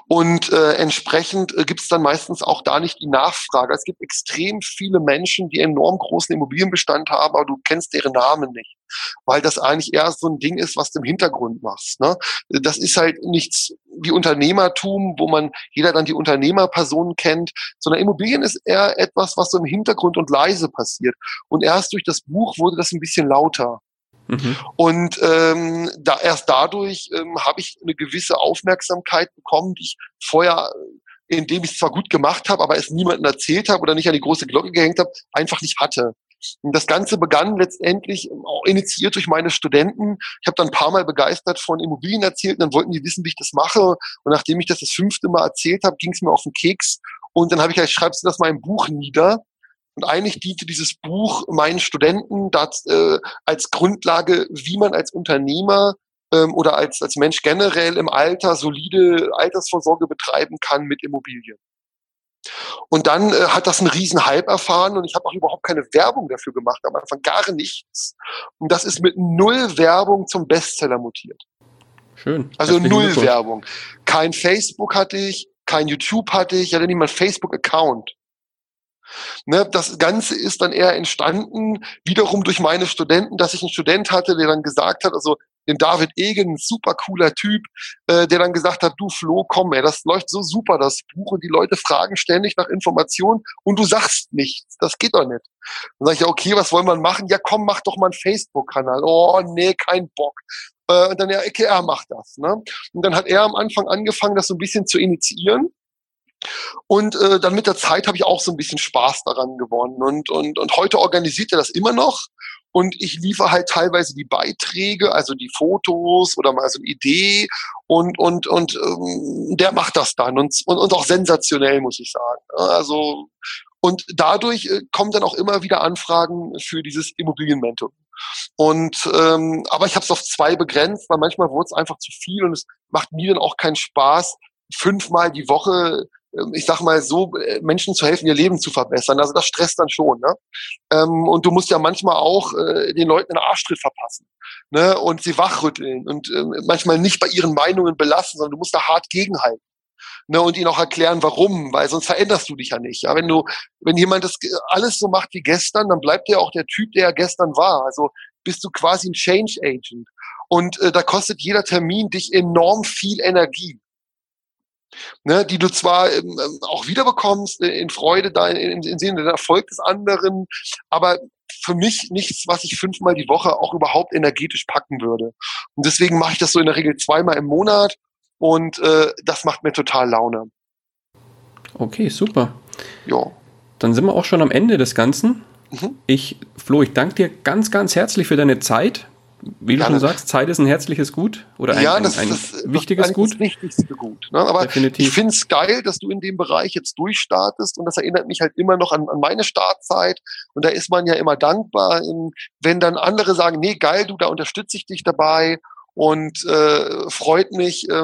Und äh, entsprechend äh, gibt es dann meistens auch da nicht die Nachfrage. Es gibt extrem viele Menschen, die enorm großen Immobilienbestand haben, aber du kennst deren Namen nicht, weil das eigentlich eher so ein Ding ist, was du im Hintergrund machst. Ne? Das ist halt nichts wie Unternehmertum, wo man jeder dann die Unternehmerpersonen kennt, sondern Immobilien ist eher etwas, was so im Hintergrund und leise passiert. Und erst durch das Buch wurde das ein bisschen lauter. Mhm. Und ähm, da erst dadurch ähm, habe ich eine gewisse Aufmerksamkeit bekommen, die ich vorher, indem ich es zwar gut gemacht habe, aber es niemandem erzählt habe oder nicht an die große Glocke gehängt habe, einfach nicht hatte. Und das Ganze begann letztendlich auch initiiert durch meine Studenten. Ich habe dann ein paar Mal begeistert von Immobilien erzählt und dann wollten die wissen, wie ich das mache. Und nachdem ich das das fünfte Mal erzählt habe, ging es mir auf den Keks. Und dann habe ich gesagt, schreibst du das mal im Buch nieder. Und eigentlich diente dieses Buch meinen Studenten das, äh, als Grundlage, wie man als Unternehmer ähm, oder als, als Mensch generell im Alter solide Altersvorsorge betreiben kann mit Immobilien. Und dann äh, hat das einen riesen Hype erfahren und ich habe auch überhaupt keine Werbung dafür gemacht, am Anfang gar nichts. Und das ist mit null Werbung zum Bestseller mutiert. Schön. Also null Werbung. Kein Facebook hatte ich, kein YouTube hatte ich, ich hatte nicht mal Facebook-Account. Ne, das Ganze ist dann eher entstanden, wiederum durch meine Studenten, dass ich einen Student hatte, der dann gesagt hat, also den David Egen, super cooler Typ, äh, der dann gesagt hat, du Flo, komm, ey, das läuft so super, das Buch, und die Leute fragen ständig nach Informationen und du sagst nichts. Das geht doch nicht. Dann sage ich, okay, was wollen wir machen? Ja, komm, mach doch mal einen Facebook-Kanal. Oh, nee, kein Bock. Äh, und dann, ja, okay, er macht das. Ne? Und dann hat er am Anfang angefangen, das so ein bisschen zu initiieren. Und äh, dann mit der Zeit habe ich auch so ein bisschen Spaß daran gewonnen. Und, und, und heute organisiert er das immer noch. Und ich liefere halt teilweise die Beiträge, also die Fotos oder mal so eine Idee. Und, und, und ähm, der macht das dann. Und, und, und auch sensationell, muss ich sagen. Also, und dadurch äh, kommen dann auch immer wieder Anfragen für dieses Immobilienmentoring. Und ähm, aber ich habe es auf zwei begrenzt, weil manchmal wurde es einfach zu viel und es macht mir dann auch keinen Spaß, fünfmal die Woche ich sag mal so, äh, Menschen zu helfen, ihr Leben zu verbessern. Also das stresst dann schon. Ne? Ähm, und du musst ja manchmal auch äh, den Leuten einen Arschtritt verpassen ne? und sie wachrütteln und äh, manchmal nicht bei ihren Meinungen belassen, sondern du musst da hart gegenhalten. Ne, und ihnen auch erklären, warum, weil sonst veränderst du dich ja nicht. Ja, wenn du, wenn jemand das alles so macht wie gestern, dann bleibt er auch der Typ, der er gestern war. Also bist du quasi ein Change Agent. Und äh, da kostet jeder Termin dich enorm viel Energie ne, die du zwar ähm, ähm auch wiederbekommst äh, in Freude, da in, in, in Sinne der Erfolg des anderen, aber für mich nichts, was ich fünfmal die Woche auch überhaupt energetisch packen würde. Und deswegen mache ich das so in der Regel zweimal im Monat und äh, das macht mir total Laune. Okay, super. Ja. Dann sind wir auch schon am Ende des Ganzen. Mhm. Ich, Flo, ich danke dir ganz, ganz herzlich für deine Zeit wie du schon sagst, Zeit ist ein herzliches Gut oder ein, ja, das, ein, ein das, wichtiges das Gut. Das wichtigste Gut. Ne? Aber Definitiv. ich finde es geil, dass du in dem Bereich jetzt durchstartest und das erinnert mich halt immer noch an, an meine Startzeit und da ist man ja immer dankbar, wenn dann andere sagen, nee, geil, du, da unterstütze ich dich dabei und äh, freut mich, äh,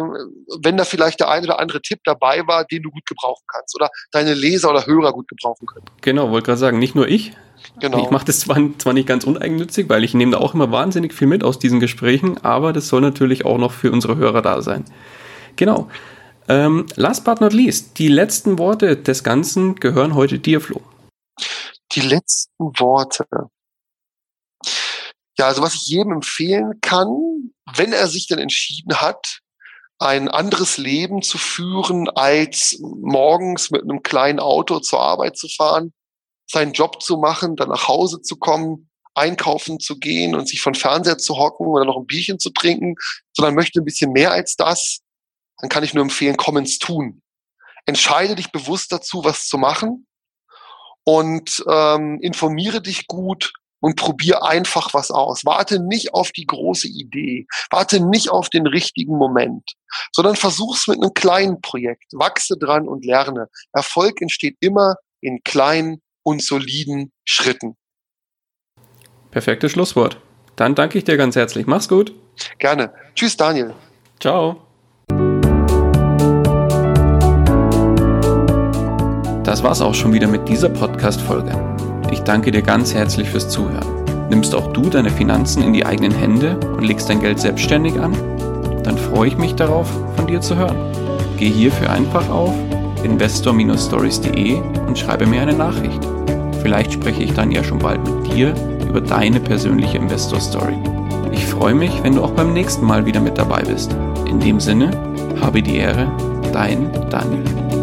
wenn da vielleicht der ein oder andere Tipp dabei war, den du gut gebrauchen kannst oder deine Leser oder Hörer gut gebrauchen können. Genau, wollte gerade sagen, nicht nur ich, Genau. Ich mache das zwar, zwar nicht ganz uneigennützig, weil ich nehme da auch immer wahnsinnig viel mit aus diesen Gesprächen, aber das soll natürlich auch noch für unsere Hörer da sein. Genau. Ähm, last but not least, die letzten Worte des Ganzen gehören heute dir, Flo. Die letzten Worte. Ja, also was ich jedem empfehlen kann, wenn er sich denn entschieden hat, ein anderes Leben zu führen, als morgens mit einem kleinen Auto zur Arbeit zu fahren, seinen Job zu machen, dann nach Hause zu kommen, einkaufen zu gehen und sich von Fernseher zu hocken oder noch ein Bierchen zu trinken, sondern möchte ein bisschen mehr als das, dann kann ich nur empfehlen, komm ins Tun. Entscheide dich bewusst dazu, was zu machen und ähm, informiere dich gut und probier einfach was aus. Warte nicht auf die große Idee, warte nicht auf den richtigen Moment, sondern versuch's mit einem kleinen Projekt. Wachse dran und lerne. Erfolg entsteht immer in kleinen und soliden Schritten. Perfektes Schlusswort. Dann danke ich dir ganz herzlich. Mach's gut. Gerne. Tschüss, Daniel. Ciao. Das war's auch schon wieder mit dieser Podcast-Folge. Ich danke dir ganz herzlich fürs Zuhören. Nimmst auch du deine Finanzen in die eigenen Hände und legst dein Geld selbstständig an? Dann freue ich mich darauf, von dir zu hören. Geh hierfür einfach auf investor-stories.de und schreibe mir eine Nachricht. Vielleicht spreche ich dann ja schon bald mit dir über deine persönliche Investor Story. Ich freue mich, wenn du auch beim nächsten Mal wieder mit dabei bist. In dem Sinne, habe die Ehre, dein Daniel.